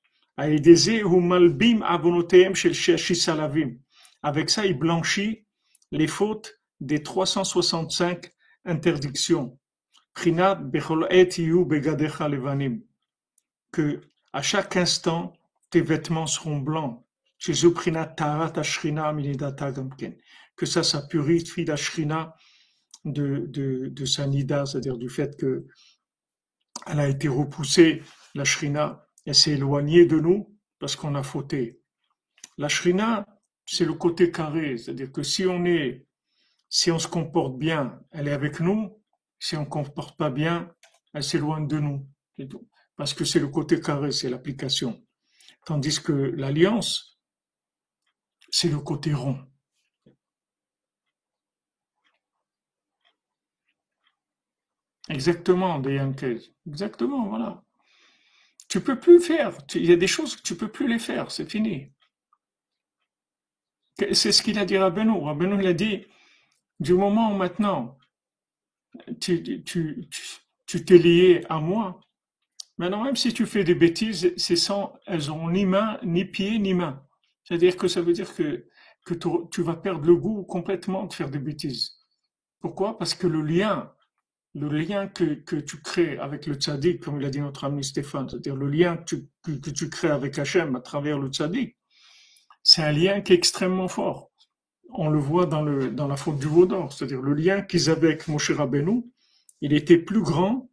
S1: avec ça, il blanchit les fautes des 365 interdictions. Que à chaque instant, tes vêtements seront blancs que ça, ça purifie la shrina de, de, de sa nida, c'est-à-dire du fait que elle a été repoussée, la shrina, elle s'est éloignée de nous parce qu'on a fauté. La shrina, c'est le côté carré, c'est-à-dire que si on est, si on se comporte bien, elle est avec nous. Si on ne comporte pas bien, elle s'éloigne de nous. Parce que c'est le côté carré, c'est l'application. Tandis que l'alliance, c'est le côté rond. Exactement, des Yankees. Exactement, voilà. Tu peux plus faire. Il y a des choses que tu peux plus les faire. C'est fini. C'est ce qu'il a dit à Rabbeinu. Rabbeinu, il a dit, du moment où maintenant, tu, tu, tu, t'es lié à moi, maintenant, même si tu fais des bêtises, c'est sans, elles ont ni main, ni pied, ni main. C'est-à-dire que ça veut dire que, que tu vas perdre le goût complètement de faire des bêtises. Pourquoi? Parce que le lien le lien que, que, tu crées avec le tzaddik, comme il a dit notre ami Stéphane, c'est-à-dire le lien que tu, que, tu, crées avec Hachem à travers le tzaddik, c'est un lien qui est extrêmement fort. On le voit dans, le, dans la faute du Vaudor, c'est-à-dire le lien qu'ils avaient avec Moshe Rabbeinu, il était plus grand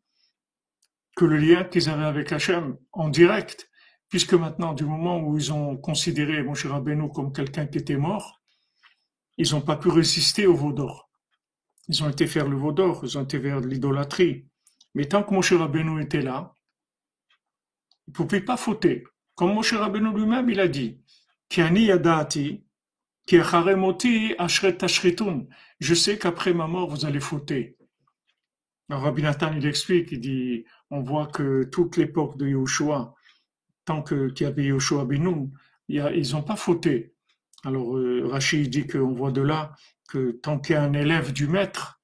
S1: que le lien qu'ils avaient avec Hachem en direct, puisque maintenant, du moment où ils ont considéré Moshe Rabbeinu comme quelqu'un qui était mort, ils n'ont pas pu résister au Vaudor. Ils ont été faire le veau d'or, ils ont été vers l'idolâtrie. Mais tant que Moshe Rabbeinu était là, il ne pouvait pas fauter. Comme Moshe Rabbeinu lui-même, il a dit, je sais qu'après ma mort, vous allez fauter. Alors, Rabbi Nathan, il explique, il dit, on voit que toute l'époque de Yahushua, tant qu'il y avait Yahushua Benoun, ils n'ont pas fauté. Alors, euh, Rachid dit qu'on voit de là que tant qu'il y a un élève du maître,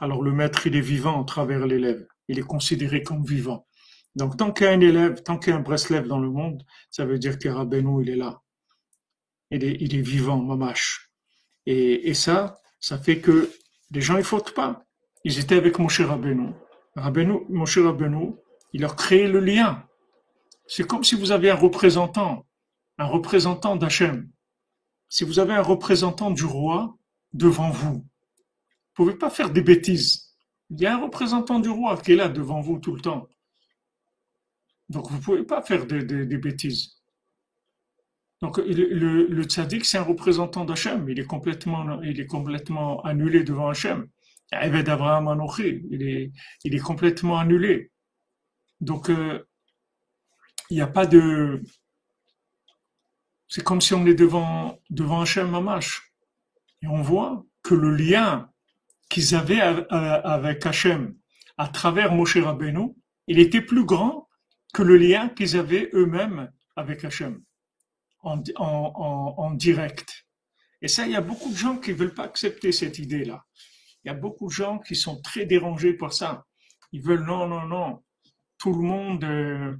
S1: alors le maître, il est vivant à travers l'élève. Il est considéré comme vivant. Donc, tant qu'il y a un élève, tant qu'il y a un Breslev dans le monde, ça veut dire que il est là. il est, il est vivant, mamash. Et, ça, ça fait que les gens, ils fautent pas. Ils étaient avec Moshe Rabbeinu. Rabbeinu, Moshe Rabbeinu, il leur créé le lien. C'est comme si vous avez un représentant, un représentant d'Hachem. Si vous avez un représentant du roi devant vous, vous pouvez pas faire des bêtises. Il y a un représentant du roi qui est là devant vous tout le temps. Donc vous pouvez pas faire des, bêtises. Donc le, le, tzaddik, c'est un représentant d'Hachem. Il est complètement, il est complètement annulé devant Hachem. il est, il est complètement annulé. Donc euh, il n'y a pas de. C'est comme si on est devant devant Hachem Mamash. Et on voit que le lien qu'ils avaient avec Hachem à travers Moshe Rabbeinu, il était plus grand que le lien qu'ils avaient eux-mêmes avec Hachem en, direct. Et ça, il y a beaucoup de gens qui ne veulent pas accepter cette idée-là. Il y a beaucoup de gens qui sont très dérangés par ça. Ils veulent non, non, non. Tout le monde, euh,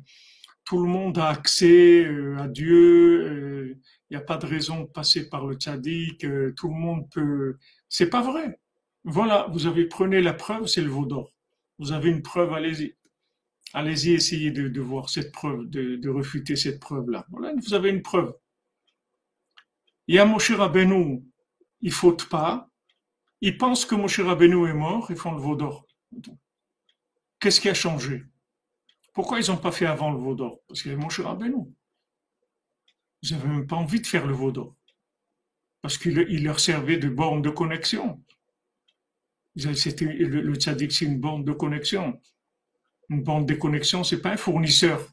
S1: a accès euh, à Dieu. Euh, il n'y a pas de raison de passer par le tzaddik. tout le monde peut. C'est pas vrai. Voilà, vous avez prenez la preuve, c'est le veau d'or. Vous avez une preuve, allez-y. Allez-y, essayez de, voir cette preuve, de, refuter cette preuve-là. Voilà, vous avez une preuve. Il y a Moshe Rabbeinu, il faute pas. Ils pensent que Moshe Rabbeinu est mort, ils font le veau d'or. Qu'est-ce qui a changé? Pourquoi ils n'ont pas fait avant le veau d'or? Parce qu'il y avait Moshe Rabbeinu. Ils n'avaient même pas envie de faire le veau d'or. Parce qu'il leur servait de borne de connexion. C'était, le, le tzaddik, c'est une bande de connexion. Une bande de connexion, c'est pas un fournisseur.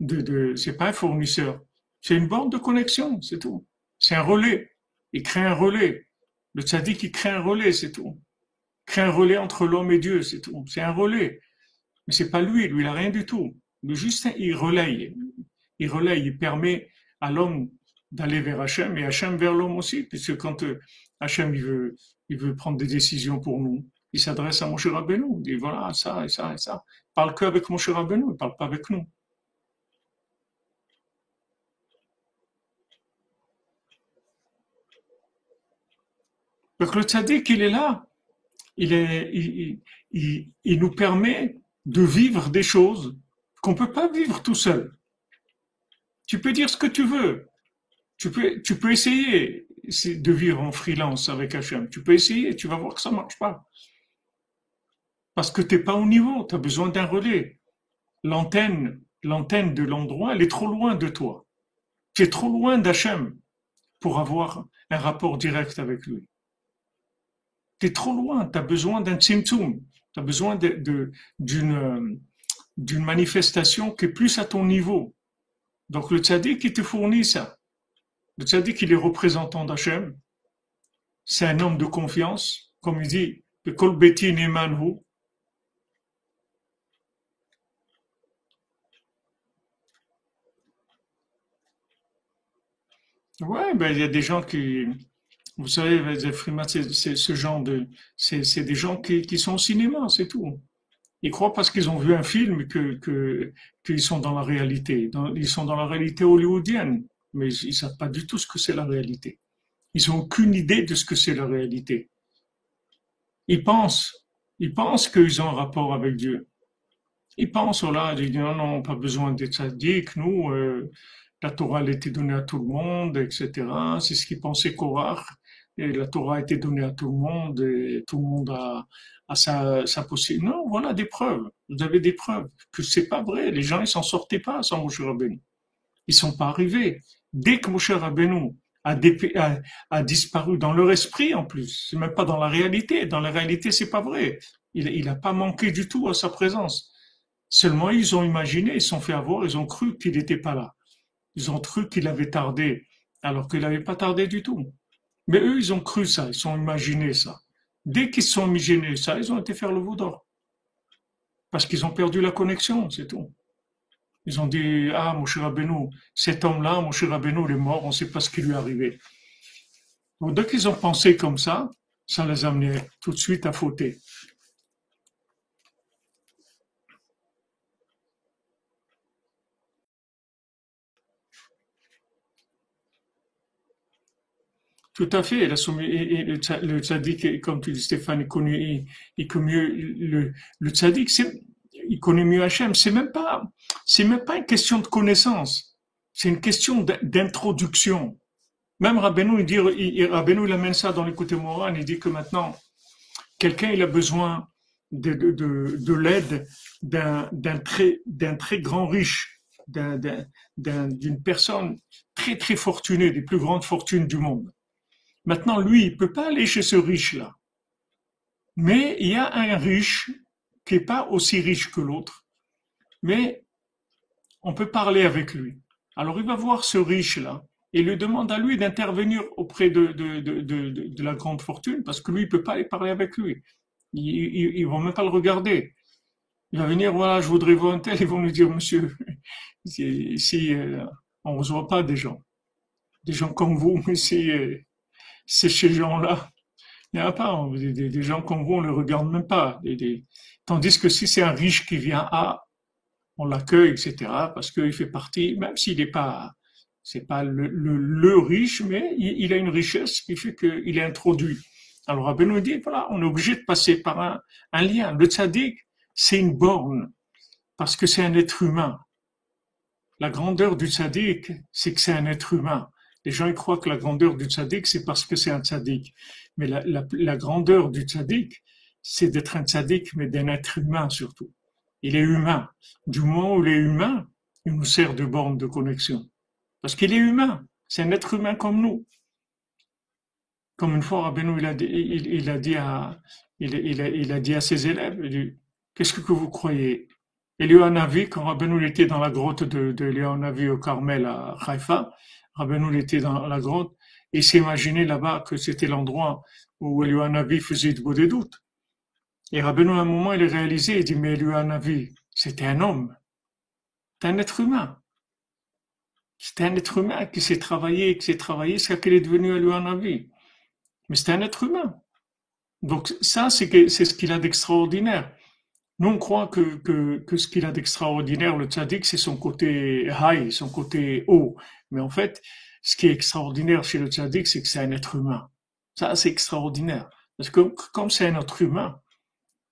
S1: De, de c'est pas un fournisseur. C'est une bande de connexion, c'est tout. C'est un relais. Il crée un relais. Le tzaddik, il crée un relais, c'est tout. Il crée un relais entre l'homme et Dieu, c'est tout. C'est un relais. Mais c'est pas lui, lui, il a rien du tout. Juste, il relaye. Il relaye, il permet à l'homme d'aller vers Hachem et Hachem vers l'homme aussi, puisque quand euh, Hachem il veut, il veut prendre des décisions pour nous. Il s'adresse à Moshe Rabbeinu, il dit voilà, ça et ça et ça. Il parle qu'avec Moshe Rabbeinu, il parle pas avec nous. Donc le tzaddik, il est là. Il, est, il, il nous permet de vivre des choses qu'on ne peut pas vivre tout seul. Tu peux dire ce que tu veux. Tu peux, tu peux essayer de vivre en freelance avec Hachem. Tu peux essayer, tu vas voir que ça ne marche pas. Parce que tu n'es pas au niveau, tu as besoin d'un relais. L'antenne, l'antenne de l'endroit, elle est trop loin de toi. Tu es trop loin d'Hachem pour avoir un rapport direct avec lui. Tu es trop loin, tu as besoin d'un tzimtzum, tu as besoin d'une d'une manifestation qui est plus à ton niveau. Donc le tzaddik qui te fournit ça. Le tzaddik, il est représentant d'Hachem. C'est un homme de confiance. Comme il dit, le kolbeti nemanhu. Ouais, ben, il y a des gens qui, vous savez, c'est ce genre de, c'est des gens qui sont au cinéma, c'est tout. Ils croient parce qu'ils ont vu un film que qu'ils sont dans la réalité. ils sont dans la réalité hollywoodienne mais ils ne savent pas du tout ce que c'est la réalité. Ils n'ont aucune idée de ce que c'est la réalité. Ils pensent, ils pensent qu'ils ont un rapport avec Dieu. Ils pensent, là, ils disent non, non, pas besoin d'être sadique, nous, euh, la Torah a été donnée à tout le monde, etc. C'est ce qu'ils pensaient Korach. Et la Torah a été donnée à tout le monde, et tout le monde a, a sa, sa possibilité. Non, voilà des preuves. Vous avez des preuves que c'est pas vrai. Les gens, ils s'en sortaient pas sans Moshe Rabbeinu. Ils sont pas arrivés. Dès que Moshe Rabbeinu a, a, a, disparu dans leur esprit en plus, c'est même pas dans la réalité. Dans la réalité, c'est pas vrai. Il n'a pas manqué du tout à sa présence. Seulement, ils ont imaginé, ils sont fait avoir, ils ont cru qu'il n'était pas là. Ils ont cru qu'il avait tardé, alors qu'il n'avait pas tardé du tout. Mais eux, ils ont cru ça, ils ont imaginé ça. Dès qu'ils se sont imaginés ça, ils ont été faire le vaudor. Parce qu'ils ont perdu la connexion, c'est tout. Ils ont dit, ah, Moshe Rabbeinu, cet homme-là, Moshe Rabbeinu, il est mort, on ne sait pas ce qui lui est arrivé. Donc, dès qu'ils ont pensé comme ça, ça les a amenés tout de suite à fauter. Tout à fait. Et, le, tzaddik, comme tu dis Stéphane, il connaît, mieux le, le tzaddik, il connaît mieux Hachem. C'est même pas, c'est même pas une question de connaissance. C'est une question d'introduction. Même Rabbeinu, il dit, il, Rabbeinu, amène ça dans l'écoute moral, il dit que maintenant, quelqu'un, il a besoin de, de, de, de l'aide d'un, très, d'un très grand riche, d'un, d'un, d'une personne très, très fortunée, des plus grandes fortunes du monde. Maintenant, lui, il peut pas aller chez ce riche-là. Mais il y a un riche qui est pas aussi riche que l'autre, mais on peut parler avec lui. Alors il va voir ce riche-là et lui demande à lui d'intervenir auprès de, la grande fortune parce que lui, il peut pas aller parler avec lui. Ils, ils, vont même pas le regarder. Il va venir, voilà, je voudrais voir un tel, ils vont lui dire, monsieur, [LAUGHS] si, euh, on ne voit pas des gens, des gens comme vous, [LAUGHS] mais si, euh, c'est ces gens-là. Il n'y a pas, hein, des, gens comme vous, on ne les regarde même pas. tandis que si c'est un riche qui vient à, on l'accueille, etc., parce qu'il fait partie, même s'il n'est pas, c'est pas le, le, riche, mais il, a une richesse qui fait qu'il est introduit. Alors Rabbi nous dit, voilà, on est obligé de passer par un, un lien. Le tzaddik, c'est une borne, parce que c'est un être humain. La grandeur du tzaddik, c'est que c'est un être humain. Les gens ils croient que la grandeur du tzaddik, c'est parce que c'est un tzaddik. Mais la, grandeur du tzaddik, c'est d'être un tzaddik, mais d'un être humain surtout. Il est humain. Du moment où il est humain, il nous sert de borne de connexion. Parce qu'il est humain. C'est un être humain comme nous. Comme une fois, Rabbeinu, il a dit, à, ses élèves, qu'est-ce que vous croyez? Eliyahu quand Rabbeinu était dans la grotte de, de au Carmel à Haïfa, Rabbeinu était dans la grotte, et imaginé là-bas que c'était l'endroit où Eliyahu faisait de beau des doutes. Et Rabbeinu, à un moment, il a réalisé, il dit, mais Eliyahu c'était un homme, c'était un être humain. C'était un être humain qui s'est travaillé, qui s'est travaillé jusqu'à qu'il est devenu Eliyahu Mais c'était un être humain. Donc ça, c'est ce qu'il a d'extraordinaire. Nous, on croit que, que, que ce qu'il a d'extraordinaire, le tzaddik, c'est son côté high, son côté haut. Mais en fait, ce qui est extraordinaire chez le tzaddik, c'est que c'est un être humain. Ça, c'est extraordinaire. Parce que comme c'est un être humain,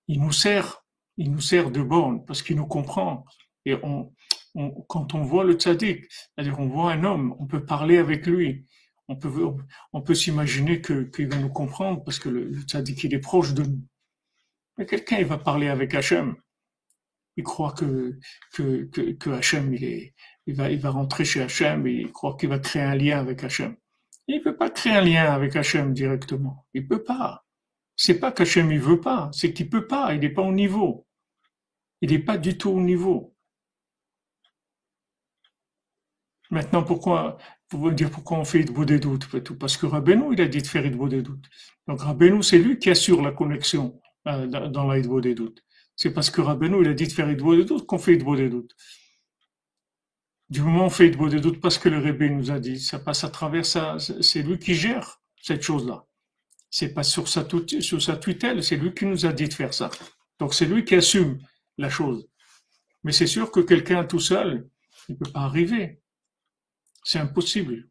S1: il nous sert, il nous sert de borne parce qu'il nous comprend. Et quand on voit le tzaddik, c'est-à-dire on voit un homme, on peut parler avec lui. On peut, s'imaginer qu'il va nous comprendre parce que le, le tzaddik, il est proche de nous. Mais quelqu'un, il va parler avec Hachem. Il croit que, que, que Hachem, il, est, il, va, il va rentrer chez Hachem et il croit qu'il va créer un lien avec Hachem. Il ne peut pas créer un lien avec Hachem directement. Il peut pas. C'est pas qu'Hachem il veut pas, c'est qu'il peut pas, il n'est pas au niveau. Il n'est pas du tout au niveau. Maintenant, pourquoi, pour dire pourquoi on fait beau des doutes, parce que Rabbeinu, il a dit de faire beau des doutes. Donc Rabbeinu, c'est lui qui assure la connexion euh, dans la des doutes. C'est parce que Rabbeinu, il a dit de faire Hidbo des doutes qu'on fait Hidbo des doutes. Du moment où on fait Hidbo des doutes parce que le Rebbe nous a dit, ça passe à travers ça, c'est lui qui gère cette chose-là. C'est pas sur sa, tutelle, c'est lui qui nous a dit de faire ça. Donc c'est lui qui assume la chose. Mais c'est sûr que quelqu'un tout seul, il peut pas arriver. C'est impossible.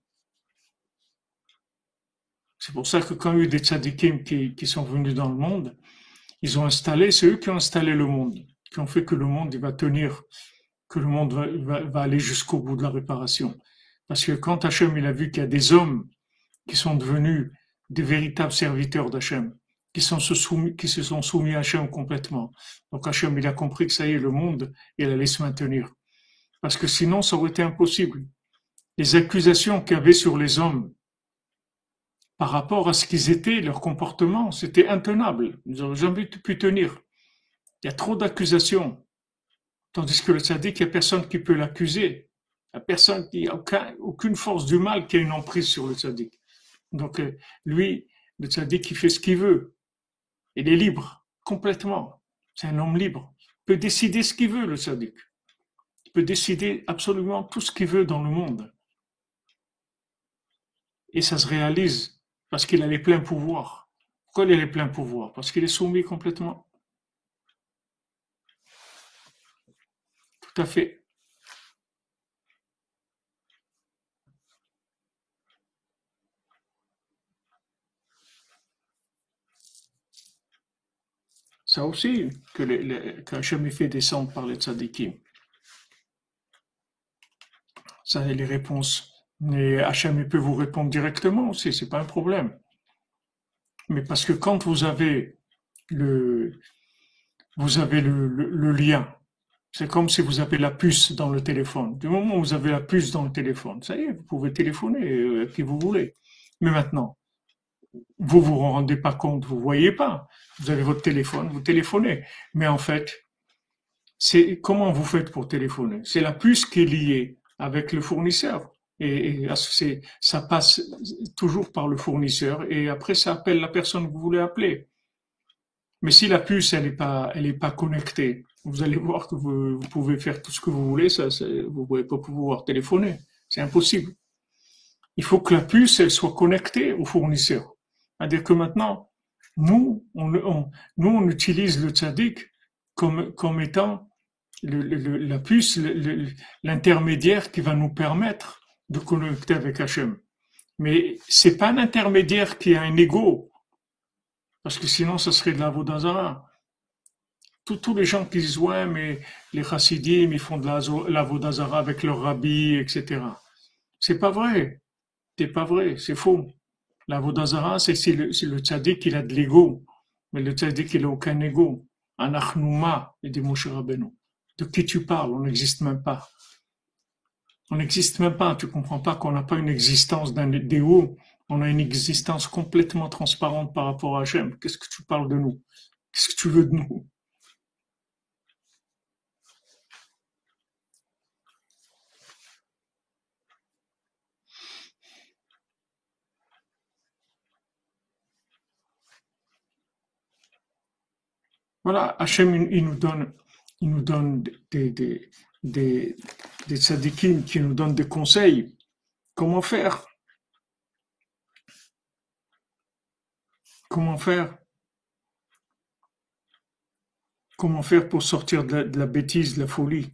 S1: C'est pour ça que quand il y a eu des tzadikim qui, sont venus dans le monde, ils ont installé, c'est eux qui ont installé le monde, qui ont fait que le monde va tenir, que le monde va, aller jusqu'au bout de la réparation. Parce que quand Hachem il a vu qu'il y a des hommes qui sont devenus des véritables serviteurs d'Hachem, qui se sont soumis à Hachem complètement. Donc Hachem il a compris que ça y est, le monde il allait se maintenir. Parce que sinon ça aurait été impossible. Les accusations qu'il y avait sur les hommes, par rapport à ce qu'ils étaient, leur comportement, c'était intenable. Ils n'auraient jamais pu tenir. Il y a trop d'accusations. Tandis que le tzaddik, il n'y a personne qui peut l'accuser. Il n'y a personne qui a aucune force du mal qui a une emprise sur le tzaddik. Donc, euh, lui, le tzaddik, il fait ce qu'il veut. Il est libre, complètement. C'est un homme libre. Il peut décider ce qu'il veut, le tzaddik. Il peut décider absolument tout ce qu'il veut dans le monde. Et ça se réalise parce qu'il a les pleins pouvoirs. Pourquoi il a les pleins pouvoirs? Parce qu'il est soumis complètement. fait Ça aussi, que le, le fait descendre par les tzadikim. Ça, les réponses. Et Hachem peut vous répondre directement aussi, c'est pas un problème. Mais parce que quand vous avez le, vous avez le lien c'est comme si vous avez la puce dans le téléphone. Du moment où vous avez la puce dans le téléphone, ça y est, vous pouvez téléphoner euh, qui vous voulez. Mais maintenant, vous vous rendez pas compte, vous voyez pas. Vous avez votre téléphone, vous téléphonez. Mais en fait, c'est comment vous faites pour téléphoner? C'est la puce qui est liée avec le fournisseur. Et, c'est, ça passe toujours par le fournisseur et après ça appelle la personne que vous voulez appeler. Mais si la puce elle est pas pas connectée, vous allez voir que vous, pouvez faire tout ce que vous voulez, ça, vous ne pouvez pas pouvoir téléphoner, c'est impossible. Il faut que la puce elle soit connectée au fournisseur. C'est-à-dire que maintenant, nous, on, nous, on utilise le tzaddik comme, comme étant la puce, l'intermédiaire qui va nous permettre de connecter avec Hachem. Mais c'est pas un intermédiaire qui a un ego, parce que sinon, ce serait de la Vodazara. Tous, les gens qui disent, ouais, mais les chassidim, ils font de la, Vodazara avec leur rabbi, etc. C'est pas vrai. C'est pas vrai. C'est faux. La Vodazara, c'est le, le tzaddik qui a de l'ego. Mais le tzaddik, il n'a aucun ego. Anachnouma, il dit Moshe Rabbeinu. De qui tu parles? On n'existe même pas. On n'existe même pas. Tu comprends pas qu'on n'a pas une existence d'un déo. On a une existence complètement transparente par rapport à Hachem. Qu'est-ce que tu parles de nous? Qu'est-ce que tu veux de nous? Voilà, Hachem, il nous donne, il nous donne des, des, qui nous donnent des conseils. Comment faire? Comment faire? Comment faire pour sortir de la, bêtise, de la folie?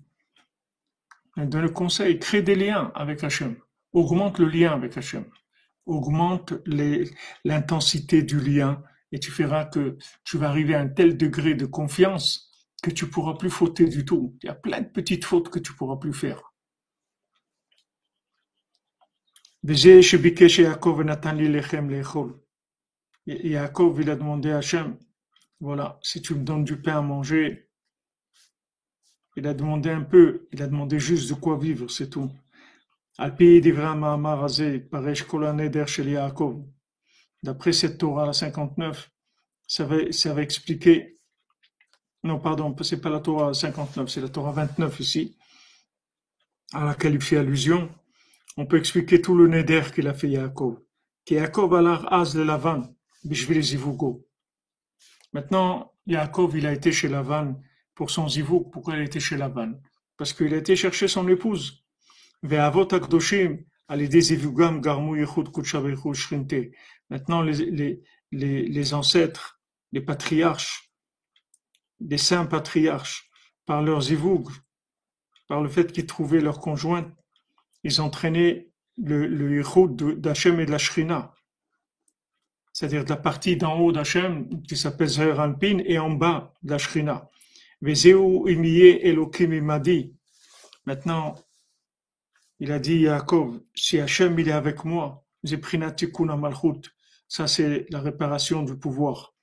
S1: Dans le conseil, crée des liens avec Hachem. Augmente le lien avec Hachem. Augmente l'intensité du lien et tu feras que tu vas arriver à un tel degré de confiance que tu pourras plus fauter du tout. Il y a plein de petites fautes que tu pourras plus faire. Yaakov, il a demandé à Hachem, voilà, si tu me donnes du pain à manger, il a demandé un peu, il a demandé juste de quoi vivre, c'est tout. Alpi Paresh Yaakov. D'après cette Torah, la 59, ça va, expliquer. Non, pardon, c'est pas la Torah 59, c'est la Torah 29 ici, à laquelle il fait allusion. On peut expliquer tout le neder qu'il a fait Yaakov. Yaakov a az de Lavan, bishvil zivugo. Maintenant, Yaakov, il a été chez Lavan pour son zivouk. Pourquoi il a été chez Lavan? Parce qu'il a été chercher son épouse. Ve'avot akdoshim, zivugam garmu. Maintenant, les, les, ancêtres, les patriarches, les saints patriarches, par leurs zivougs, par le fait qu'ils trouvaient leur conjointe, ils entraînaient le, le d'Hachem et de la Shrina. C'est-à-dire de la partie d'en haut d'Hachem, qui s'appelle Zahir Alpin, et en bas de la Shrina. Maintenant, il a dit Yaakov, si Hachem il est avec moi, Malchut, ça, c'est la réparation du pouvoir,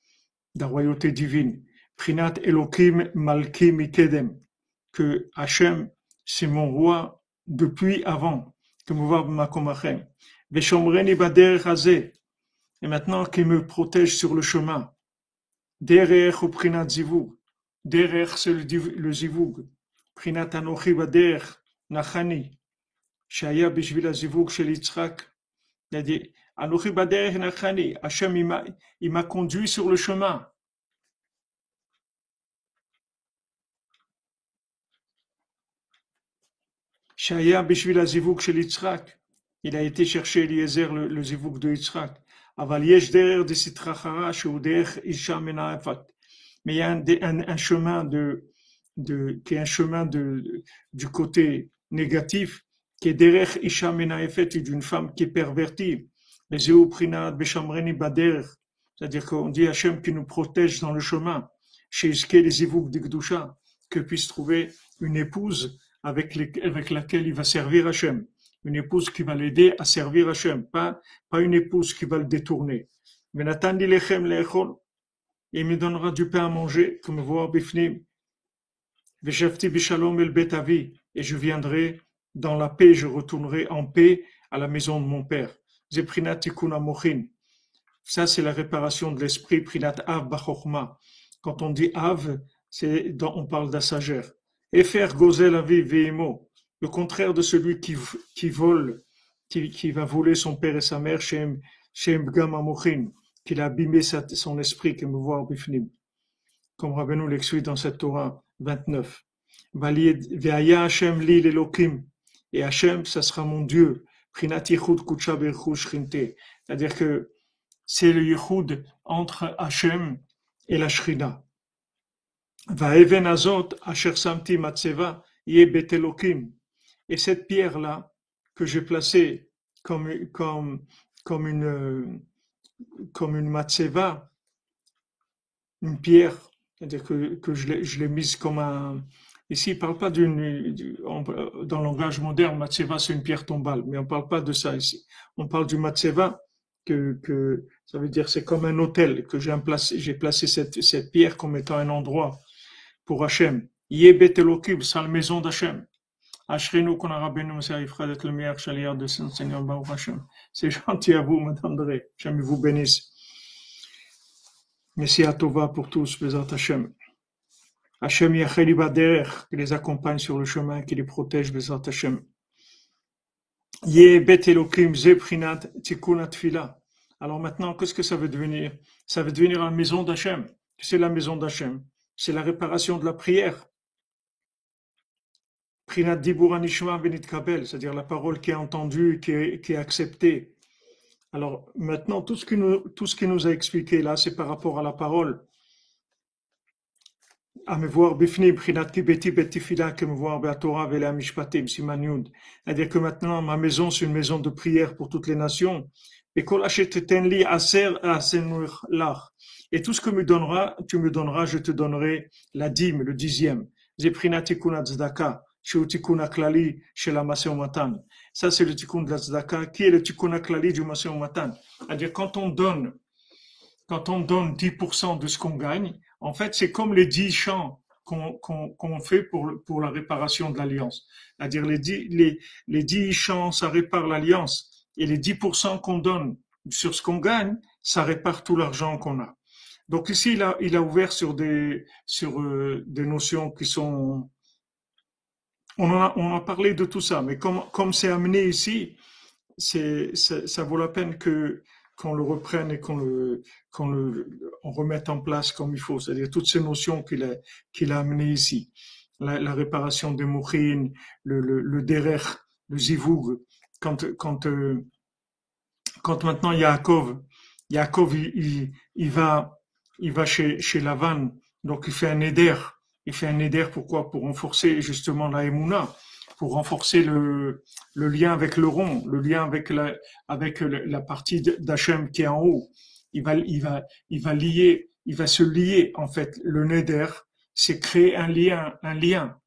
S1: de la royauté divine. Prinat Elohim Malkim Ikedem, que Hachem, c'est mon roi depuis avant, et maintenant qu'il me protège sur le chemin. Ou Prinat Zivug, derech c'est le Zivug, Prinat Anochi Bader Nachani, Shaya Bishvila Zivug Yitzhak, il a dit Hachem, il m'a conduit sur le chemin. Shaya Bishvil Zivuk chez Yitzhak. Il a été chercher Eliezer, le, le Zivuk de Yitzhak. Aval yesh derer de Sitrachara, Sheuder Isha Menaefat. Mais il y a un, chemin qui est un chemin du côté négatif, qui est derrière Isha Menaefet, d'une femme qui est pervertie. C'est-à-dire qu'on dit Hachem qui nous protège dans le chemin. que puisse trouver une épouse avec, avec laquelle il va servir Hachem. Une épouse qui va l'aider à servir Hachem, pas, pas une épouse qui va le détourner. Mais il me donnera du pain à manger, comme voir Bifnim. Et je viendrai dans la paix, je retournerai en paix à la maison de mon père. Ça, c'est la réparation de l'esprit, Prinat Av Quand on dit Av, c'est on parle d'Assagère. Et faire gozer la vie, le contraire de celui qui, qui vole, qui, qui, va voler son père et sa mère, Shem, Shem qu'il a abîmé son esprit, que me voit Bifnim. Comme Rabbeinu l'explique dans cette Torah 29. Hashem li Et Hashem, ça sera mon Dieu. C'est-à-dire que c'est le yichud entre Hashem et la Shrina. Et cette pierre-là, que j'ai placée comme, comme, comme une, comme une matseva, une pierre, c'est-à-dire que, que je l'ai mise comme un, Ici, il ne parle pas d'une, dans le langage moderne, Matseva, c'est une pierre tombale, mais on ne parle pas de ça ici. On parle du Matseva, que, que ça veut dire c'est comme un hôtel, que j'ai placé, placé cette, cette pierre comme étant un endroit pour Hachem. Yebet Elohim, c'est la maison d'Hachem. Ashrenu rabbeinu Frère d'être le meilleur chalier de Saint Seigneur Baruch Hachem. C'est gentil à vous, Madame Dré. Hachem vous bénisse. Merci à Tova pour tous, Bézat Hachem. Hachem Yachel qui les accompagne sur le chemin, qui les protège, Bezat Hachem. Alors maintenant, qu'est-ce que ça veut devenir? Ça veut devenir la maison d'Hachem. C'est la maison d'Hachem. C'est la réparation de la prière. Prinat dibur anishma benit kabel, c'est-à-dire la parole qui est entendue, qui est, acceptée. Alors maintenant, tout ce qui nous, tout nous a expliqué là, c'est par rapport à la parole C'est-à-dire que maintenant ma maison c'est une maison de prière pour toutes les nations. Et tout ce que tu me donneras, je te donnerai la dîme, le dixième. Ça c'est le tikkun de la tzedaka, qui est le tikkun klali du matan. C'est-à-dire quand on donne, quand on donne 10% de ce qu'on gagne, en fait, c'est comme les dix chants qu'on fait pour, la réparation de l'alliance. C'est-à-dire les dix, les, les dix chants, ça répare l'alliance. Et les 10% qu'on donne sur ce qu'on gagne, ça répare tout l'argent qu'on a. Donc ici, il a, ouvert sur euh, des notions qui sont... On a, parlé de tout ça, mais comme c'est amené ici, ça vaut la peine que qu'on le reprenne et qu'on le, qu'on le remette en place comme il faut. C'est-à-dire toutes ces notions qu'il a, qu'il a amenées ici. La, réparation des mourines, le, le, le derer, le zivoug. Quand, quand, euh, quand maintenant Yaakov, Yaakov, il, va, il va chez, chez Lavan, donc il fait un éder. Il fait un éder pourquoi? Pour renforcer justement la émouna pour renforcer le, lien avec le rond, le lien avec la, partie d'Hachem qui est en haut. Il va, lier, il va se lier, en fait. Le neder, c'est créer un lien, un lien.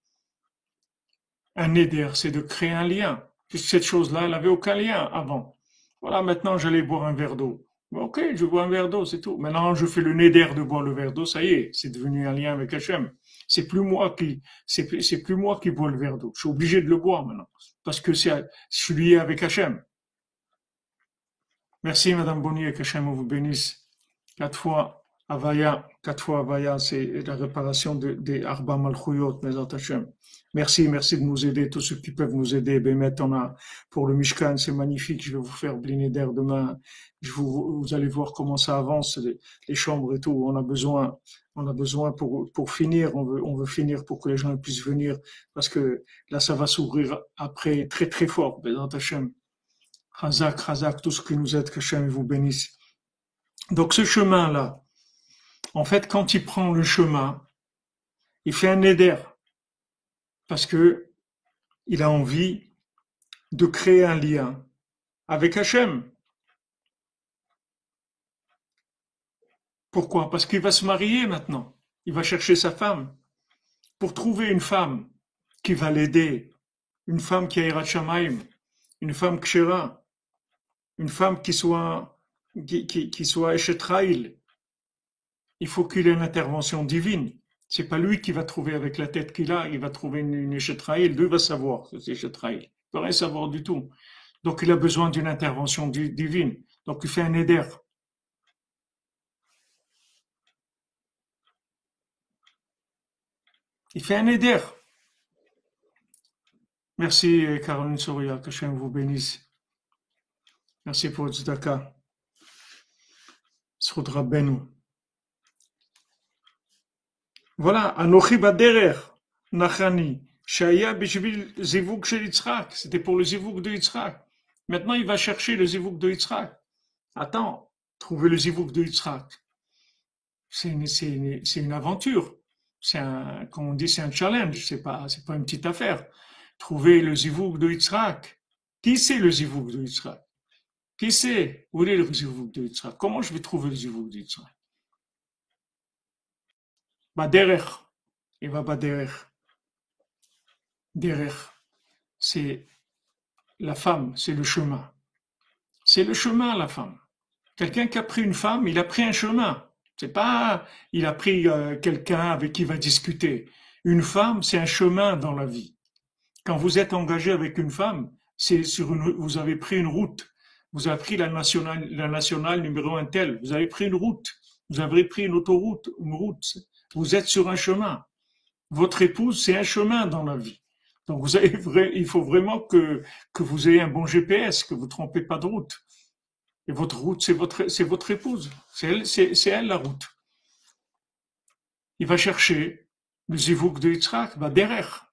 S1: Neder, c'est de créer un lien. Cette chose-là, elle n'avait aucun lien avant. Voilà, maintenant, j'allais boire un verre d'eau. Ok, je bois un verre d'eau, c'est tout. Maintenant, je fais le neder de boire le verre d'eau, ça y est, c'est devenu un lien avec Hachem. C'est plus moi qui, c'est, plus moi qui bois le verre d'eau. Je suis obligé de le boire maintenant. Parce que c'est, je suis lié avec Hachem. Merci, Madame Bonnier, que Hachem vous bénisse. Quatre fois Avaya, quatre fois Avaya, c'est la réparation des Arba Malchuyot, Mesat Hachem. Merci, merci de nous aider, tous ceux qui peuvent nous aider. Ben, on a, pour le Mishkan, c'est magnifique. Je vais vous faire bliner d'air demain. Vous allez voir comment ça avance, les, les, chambres et tout. On a besoin, on a besoin pour, pour finir. On veut, on veut finir pour que les gens puissent venir parce que là, ça va s'ouvrir après très, très fort. Bézat Hachem. Razak, Razak, tout ce qui nous aide, que Hachem vous bénisse. Donc, ce chemin-là, en fait, quand il prend le chemin, il fait un éder parce que il a envie de créer un lien avec Hachem. Pourquoi? Parce qu'il va se marier maintenant. il va chercher sa femme. Pour trouver une femme qui va l'aider, une femme qui a Irat une femme kshera, une femme qui soit, qui, qui, il faut qu'il ait une intervention divine. C'est pas lui qui va trouver avec la tête qu'il a, il va trouver une, une Eshetraïl, lui va savoir que c'est Eshetraïl. Il peut rien savoir du tout. Donc il a besoin d'une intervention divine. Donc il fait un éder. Il fait un éder. Merci Caroline Soria, que Dieu vous bénisse. Merci pour tzedaka. Sroudra Benou. Voilà, Anochi Baderer, Nachani, Shaya Bishvil Zivuk shel Yitzhak. C'était pour le Zivuk de Yitzhak. Maintenant, il va chercher le Zivuk de Yitzhak. Attends, trouver le Zivuk de Yitzhak. C'est une, aventure. C'est un, on dit, c'est un challenge. C'est pas, c'est pas une petite affaire. Trouver le Zivuk de Yitzhak. Qui c'est le Zivuk de Yitzhak? Qui sait où est le zivug de Yitzhak? Comment je vais trouver le zivug de Yitzhak? Baderer. Il va baderer. Derer. C'est la femme, c'est le chemin. C'est le chemin, la femme. Quelqu'un qui a pris une femme, il a pris un chemin. C'est pas, il a pris euh, quelqu'un avec qui il va discuter. Une femme, c'est un chemin dans la vie. Quand vous êtes engagé avec une femme, c'est sur une, vous avez pris une route. Vous avez pris la nationale, la nationale numéro un tel. Vous avez pris une route. Vous avez pris une autoroute, une route. Vous êtes sur un chemin. Votre épouse, c'est un chemin dans la vie. Donc vous avez il faut vraiment que, que vous ayez un bon GPS, que vous ne trompez pas de route. Et votre route, c'est votre, c'est votre épouse. C'est elle, c'est, c'est elle la route. Il va chercher le zivouk de Yitzhak, va derrière.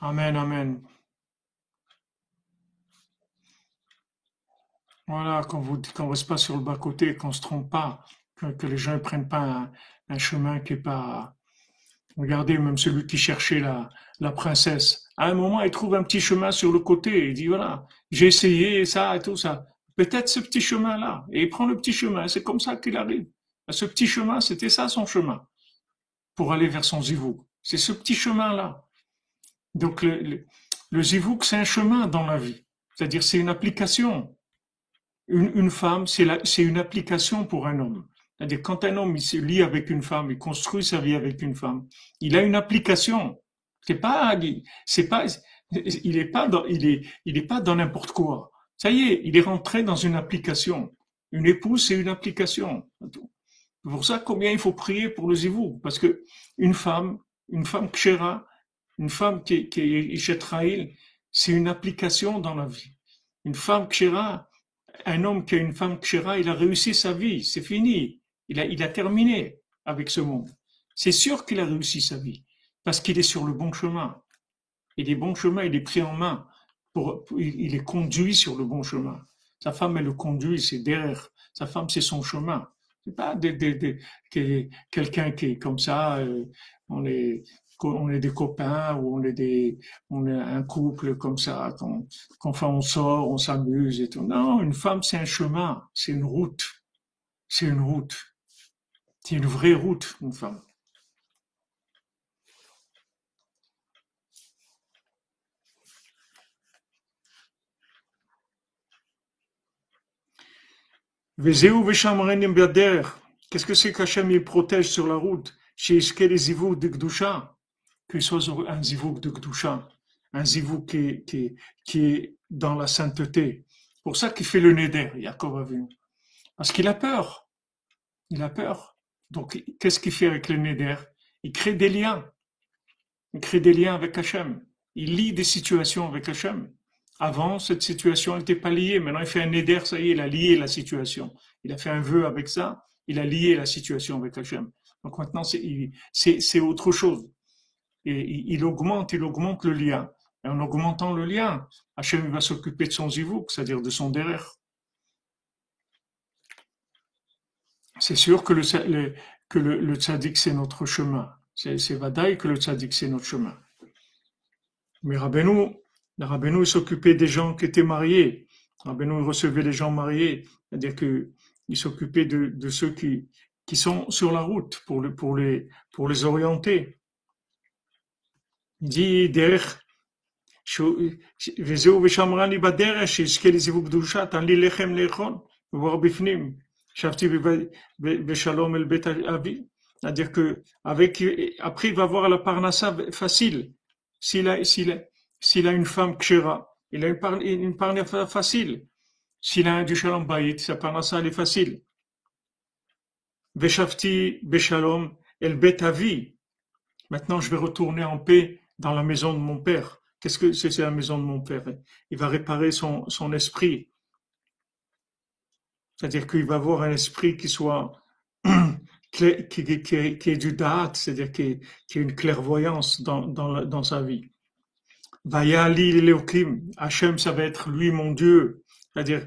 S1: Amen, amen. Voilà, qu'on qu'on reste pas sur le bas-côté, qu'on se trompe pas, que, les gens ne prennent pas un, chemin qui est pas. Regardez, même celui qui cherchait la, la princesse. À un moment, il trouve un petit chemin sur le côté. Il dit voilà, j'ai essayé ça et tout ça. Peut-être ce petit chemin-là. Et il prend le petit chemin. C'est comme ça qu'il arrive. Ce petit chemin, c'était ça son chemin pour aller vers son zivou. C'est ce petit chemin-là. Donc le, le, zivouk, c'est un chemin dans la vie. C'est-à-dire c'est une application. Une, une femme, c'est une application pour un homme. C'est-à-dire quand un homme il se lie avec une femme, il construit sa vie avec une femme, il a une application. C'est pas, c'est pas, il est pas dans, il est, il est pas dans n'importe quoi. Ça y est, il est rentré dans une application. Une épouse, c'est une application. C'est pour ça combien il faut prier pour le zivou, parce que une femme, une femme kshera, une femme qui, qui est c'est une application dans la vie. Une femme kshira, un homme qui a une femme kshira, il a réussi sa vie, c'est fini. Il a, il a terminé avec ce monde. C'est sûr qu'il a réussi sa vie, parce qu'il est sur le bon chemin. Il est bon chemin, il est pris en main. Pour, il est conduit sur le bon chemin. Sa femme, elle le conduit, c'est derrière. Sa femme, c'est son chemin. C'est pas quelqu'un qui est comme ça, euh, on est, on est des copains ou on est des, on est un couple comme ça, quand, on sort, on s'amuse et tout. Non, une femme, c'est un chemin, c'est une route. C'est une route. C'est une vraie route, une femme. Qu'est-ce que c'est qu'Hachem protège sur la route? Chez les de Gdusha qu'il soit un zivouk de Gdusha, un zivouk qui, est dans la sainteté. pour ça qu'il fait le neder, Yaakov vu. Parce qu'il a peur. Il a peur. Donc, qu'est-ce qu'il fait avec le neder? Il crée des liens. Il crée des liens avec Hachem. Il lie des situations avec Hachem. Avant, cette situation n'était pas liée. Maintenant, il fait un neder, ça y est, il a lié la situation. Il a fait un vœu avec ça. Il a lié la situation avec Hachem. Donc maintenant, c'est autre chose et il augmente, il augmente le lien. Et en augmentant le lien, Hachem va s'occuper de son zivouk, c'est-à-dire de son derrière. c'est sûr que le, le, tzaddik c'est notre chemin. C'est, Vadaï que le tzaddik c'est notre chemin. Mais Rabbeinu, Rabbeinu s'occupait des gens qui étaient mariés. Rabbeinu recevait les gens mariés. C'est-à-dire que il s'occupait de, ceux qui, sont sur la route pour les orienter Il dit, derech, וזהו ושמרני בדרך שיזכה לזיווג קדושה, תן לי לחם לאכול, ובור בפנים. שבתי בשלום אל בית אבי. C'est-à-dire que avec, après il va avoir la parnassa facile. S'il a, s'il a, s'il a une femme kshera, il a une, par, une parnassa facile. S'il a un du shalom bayit, sa parnassa elle est facile. Veshavti beshalom el bet avi. Maintenant je vais retourner en paix dans la maison de mon père. Qu'est-ce que c'est la maison de mon père? Il va réparer son, esprit. C'est-à-dire qu'il va avoir un esprit qui soit [CLEARS THROAT] qui, qui, qui, qui est du date, c'est-à-dire qui, qui a une clairvoyance dans, dans, dans sa vie. Vayali l'Elohim, Hachem, ça va être lui mon Dieu. C'est-à-dire,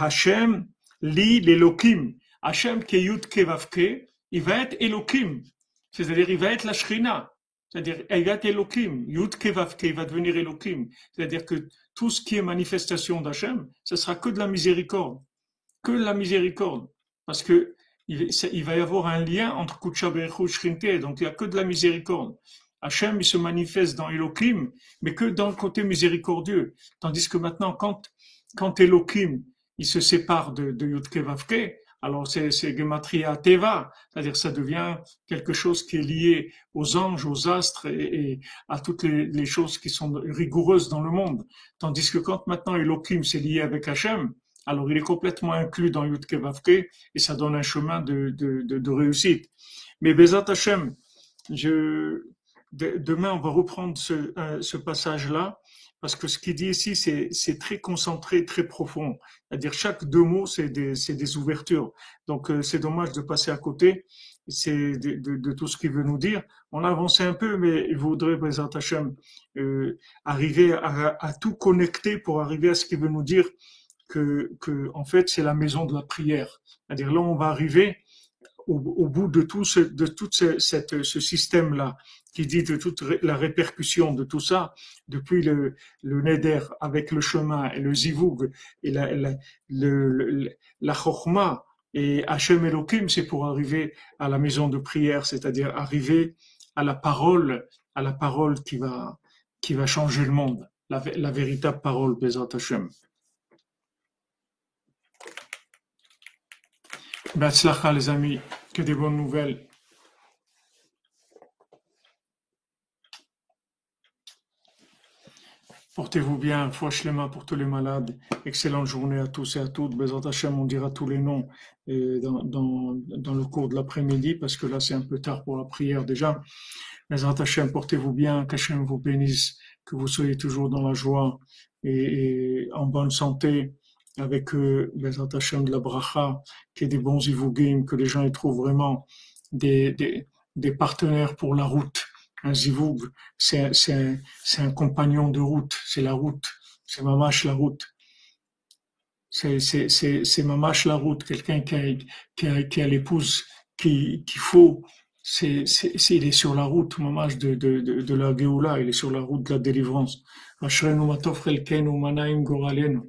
S1: Hachem, li l'Elohim. Hachem, qui est Yud Kevavke, il va être Elohim. C'est-à-dire, il va être la Shrina. C'est-à-dire, Egat Elohim, Yud Kevavke, va devenir Elohim. C'est-à-dire que tout ce qui est manifestation d'Hachem, ce sera que de la miséricorde. Que de la miséricorde. Parce que il, va y avoir un lien entre Kutsha et Shrinke, donc il n'y a que de la miséricorde. Hachem, il se manifeste dans Elohim, mais que dans le côté miséricordieux. Tandis que maintenant, quand, quand Elohim, il se sépare de, de alors c'est Gematria Teva, c'est-à-dire ça devient quelque chose qui est lié aux anges, aux astres et, à toutes les, choses qui sont rigoureuses dans le monde. Tandis que quand maintenant Elohim s'est lié avec Hachem, alors il est complètement inclus dans Yud Kevavke et ça donne un chemin de, de, de, réussite. Mais Bezat Hachem, je, demain on va reprendre ce, euh, ce passage-là parce que ce qu'il dit ici, c'est très concentré, très profond. C'est-à-dire chaque deux mots, c'est des, des, ouvertures. Donc euh, c'est dommage de passer à côté. De, de, de, tout ce qu'il veut nous dire. On a avancé un peu, mais il voudrait, Bézat Hachem, euh, arriver à, à, tout connecter pour arriver à ce qu'il veut nous dire que, que en fait, c'est la maison de la prière. C'est-à-dire là, on va arriver au, bout de tout ce, de tout ce, ce système-là, qui dit de toute la répercussion de tout ça, depuis le, le Neder avec le chemin et le Zivug et la, la, le, la et Hachem Elohim, c'est pour arriver à la maison de prière, c'est-à-dire arriver à la parole, à la parole qui va, qui va changer le monde, la, véritable parole, Bezat Hachem. Betzlacha les amis, que des bonnes nouvelles. Portez-vous bien, les mains pour tous les malades. Excellente journée à tous et à toutes. Bezat Hashem, on dira tous les noms dans, dans, dans le cours de l'après-midi, parce que là c'est un peu tard pour la prière déjà. Bezat Hashem, portez-vous bien, qu'Hachem vous bénisse, que vous soyez toujours dans la joie et en bonne santé avec euh, les attachements de la bracha, qui est des bons zivugim, que les gens y trouvent vraiment des, des partenaires pour la route. Un zivug, c'est un, un compagnon de route, c'est la route, c'est mamash la route. C'est mamash la route, quelqu'un qui a, qui a, qui a l'épouse qu'il faut c'est, c'est, il est sur la route, mamage de, de, de, de la Géoula, il est sur la route de la délivrance. אשרנו מה טוב חלקנו ומה נעים גורלנו.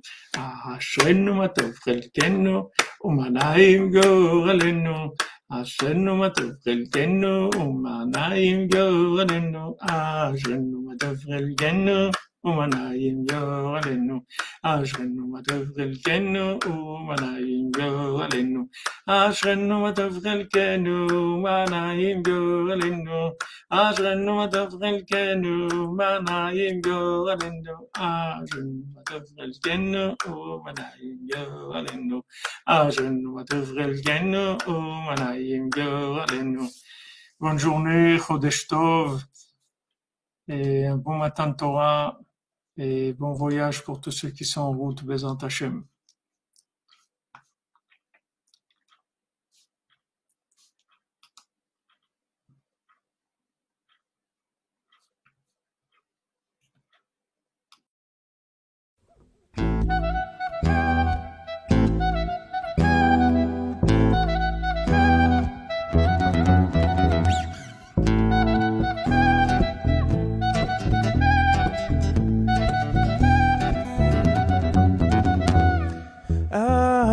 S1: אשרנו מה טוב חלקנו ומה נעים גורלנו. Ashenu matavkel genu, umanayim yorenu, ashenu matavkel genu. bonjour, Manay Mbiorino. Ajennu bon matin Oh et bon voyage pour tous ceux qui sont en route, Bézant Hachem.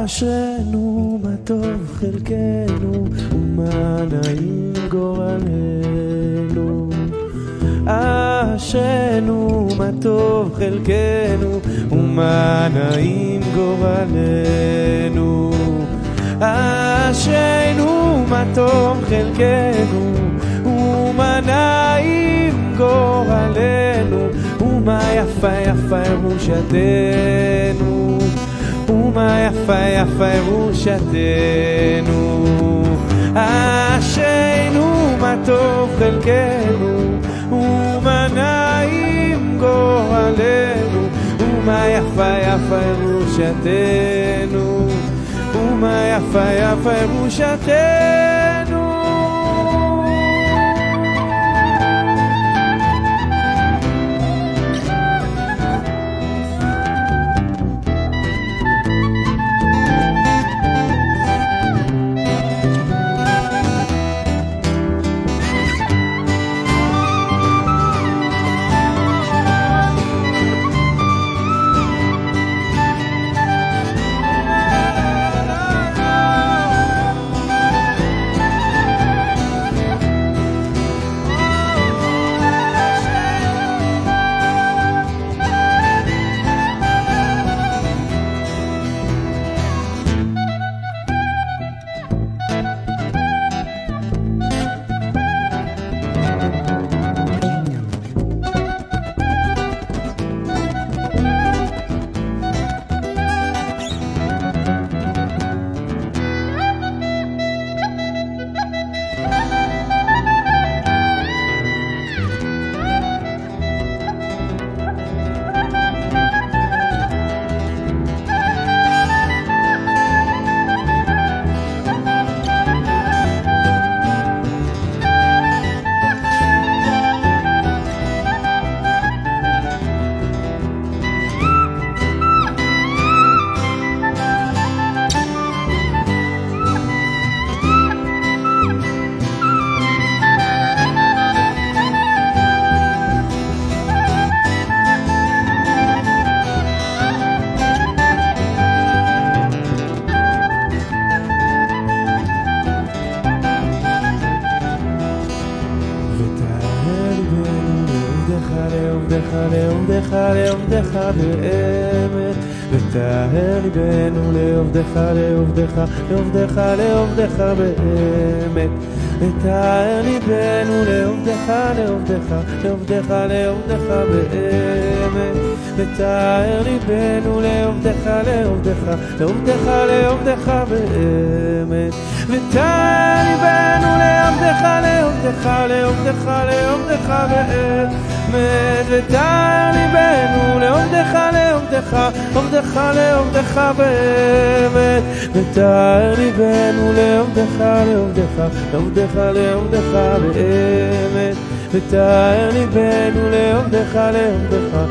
S2: אשרינו מה טוב חלקנו ומה נעים גורלנו. אשרינו מה טוב חלקנו ומה נעים גורלנו. אשרינו מה טוב חלקנו ומה נעים גורלנו ומה יפה יפה ירושתנו ומה יפה יפה ירושתנו אשרינו מה טוב חלקנו ומה נעים גורלנו ומה יפה יפה ירושתנו ומה יפה יפה ירושתנו לעובדך, לעובדך, לעובדך באמת. וטהר ליבנו לעובדך, לעובדך, לעובדך, לעובדך באמת. וטהר ליבנו לעובדך, לעובדך, לעובדך, לעובדך באמת. וטהר ליבנו לעובדך, לעובדך, לעובדך, לעובדך באמת. ותער ליבנו לעובדך, לעובדך, עובדך, לעובדך באמת. ותער ליבנו לעובדך, לעובדך, לעובדך, לעובדך באמת. ותער ליבנו לעובדך, לעובדך.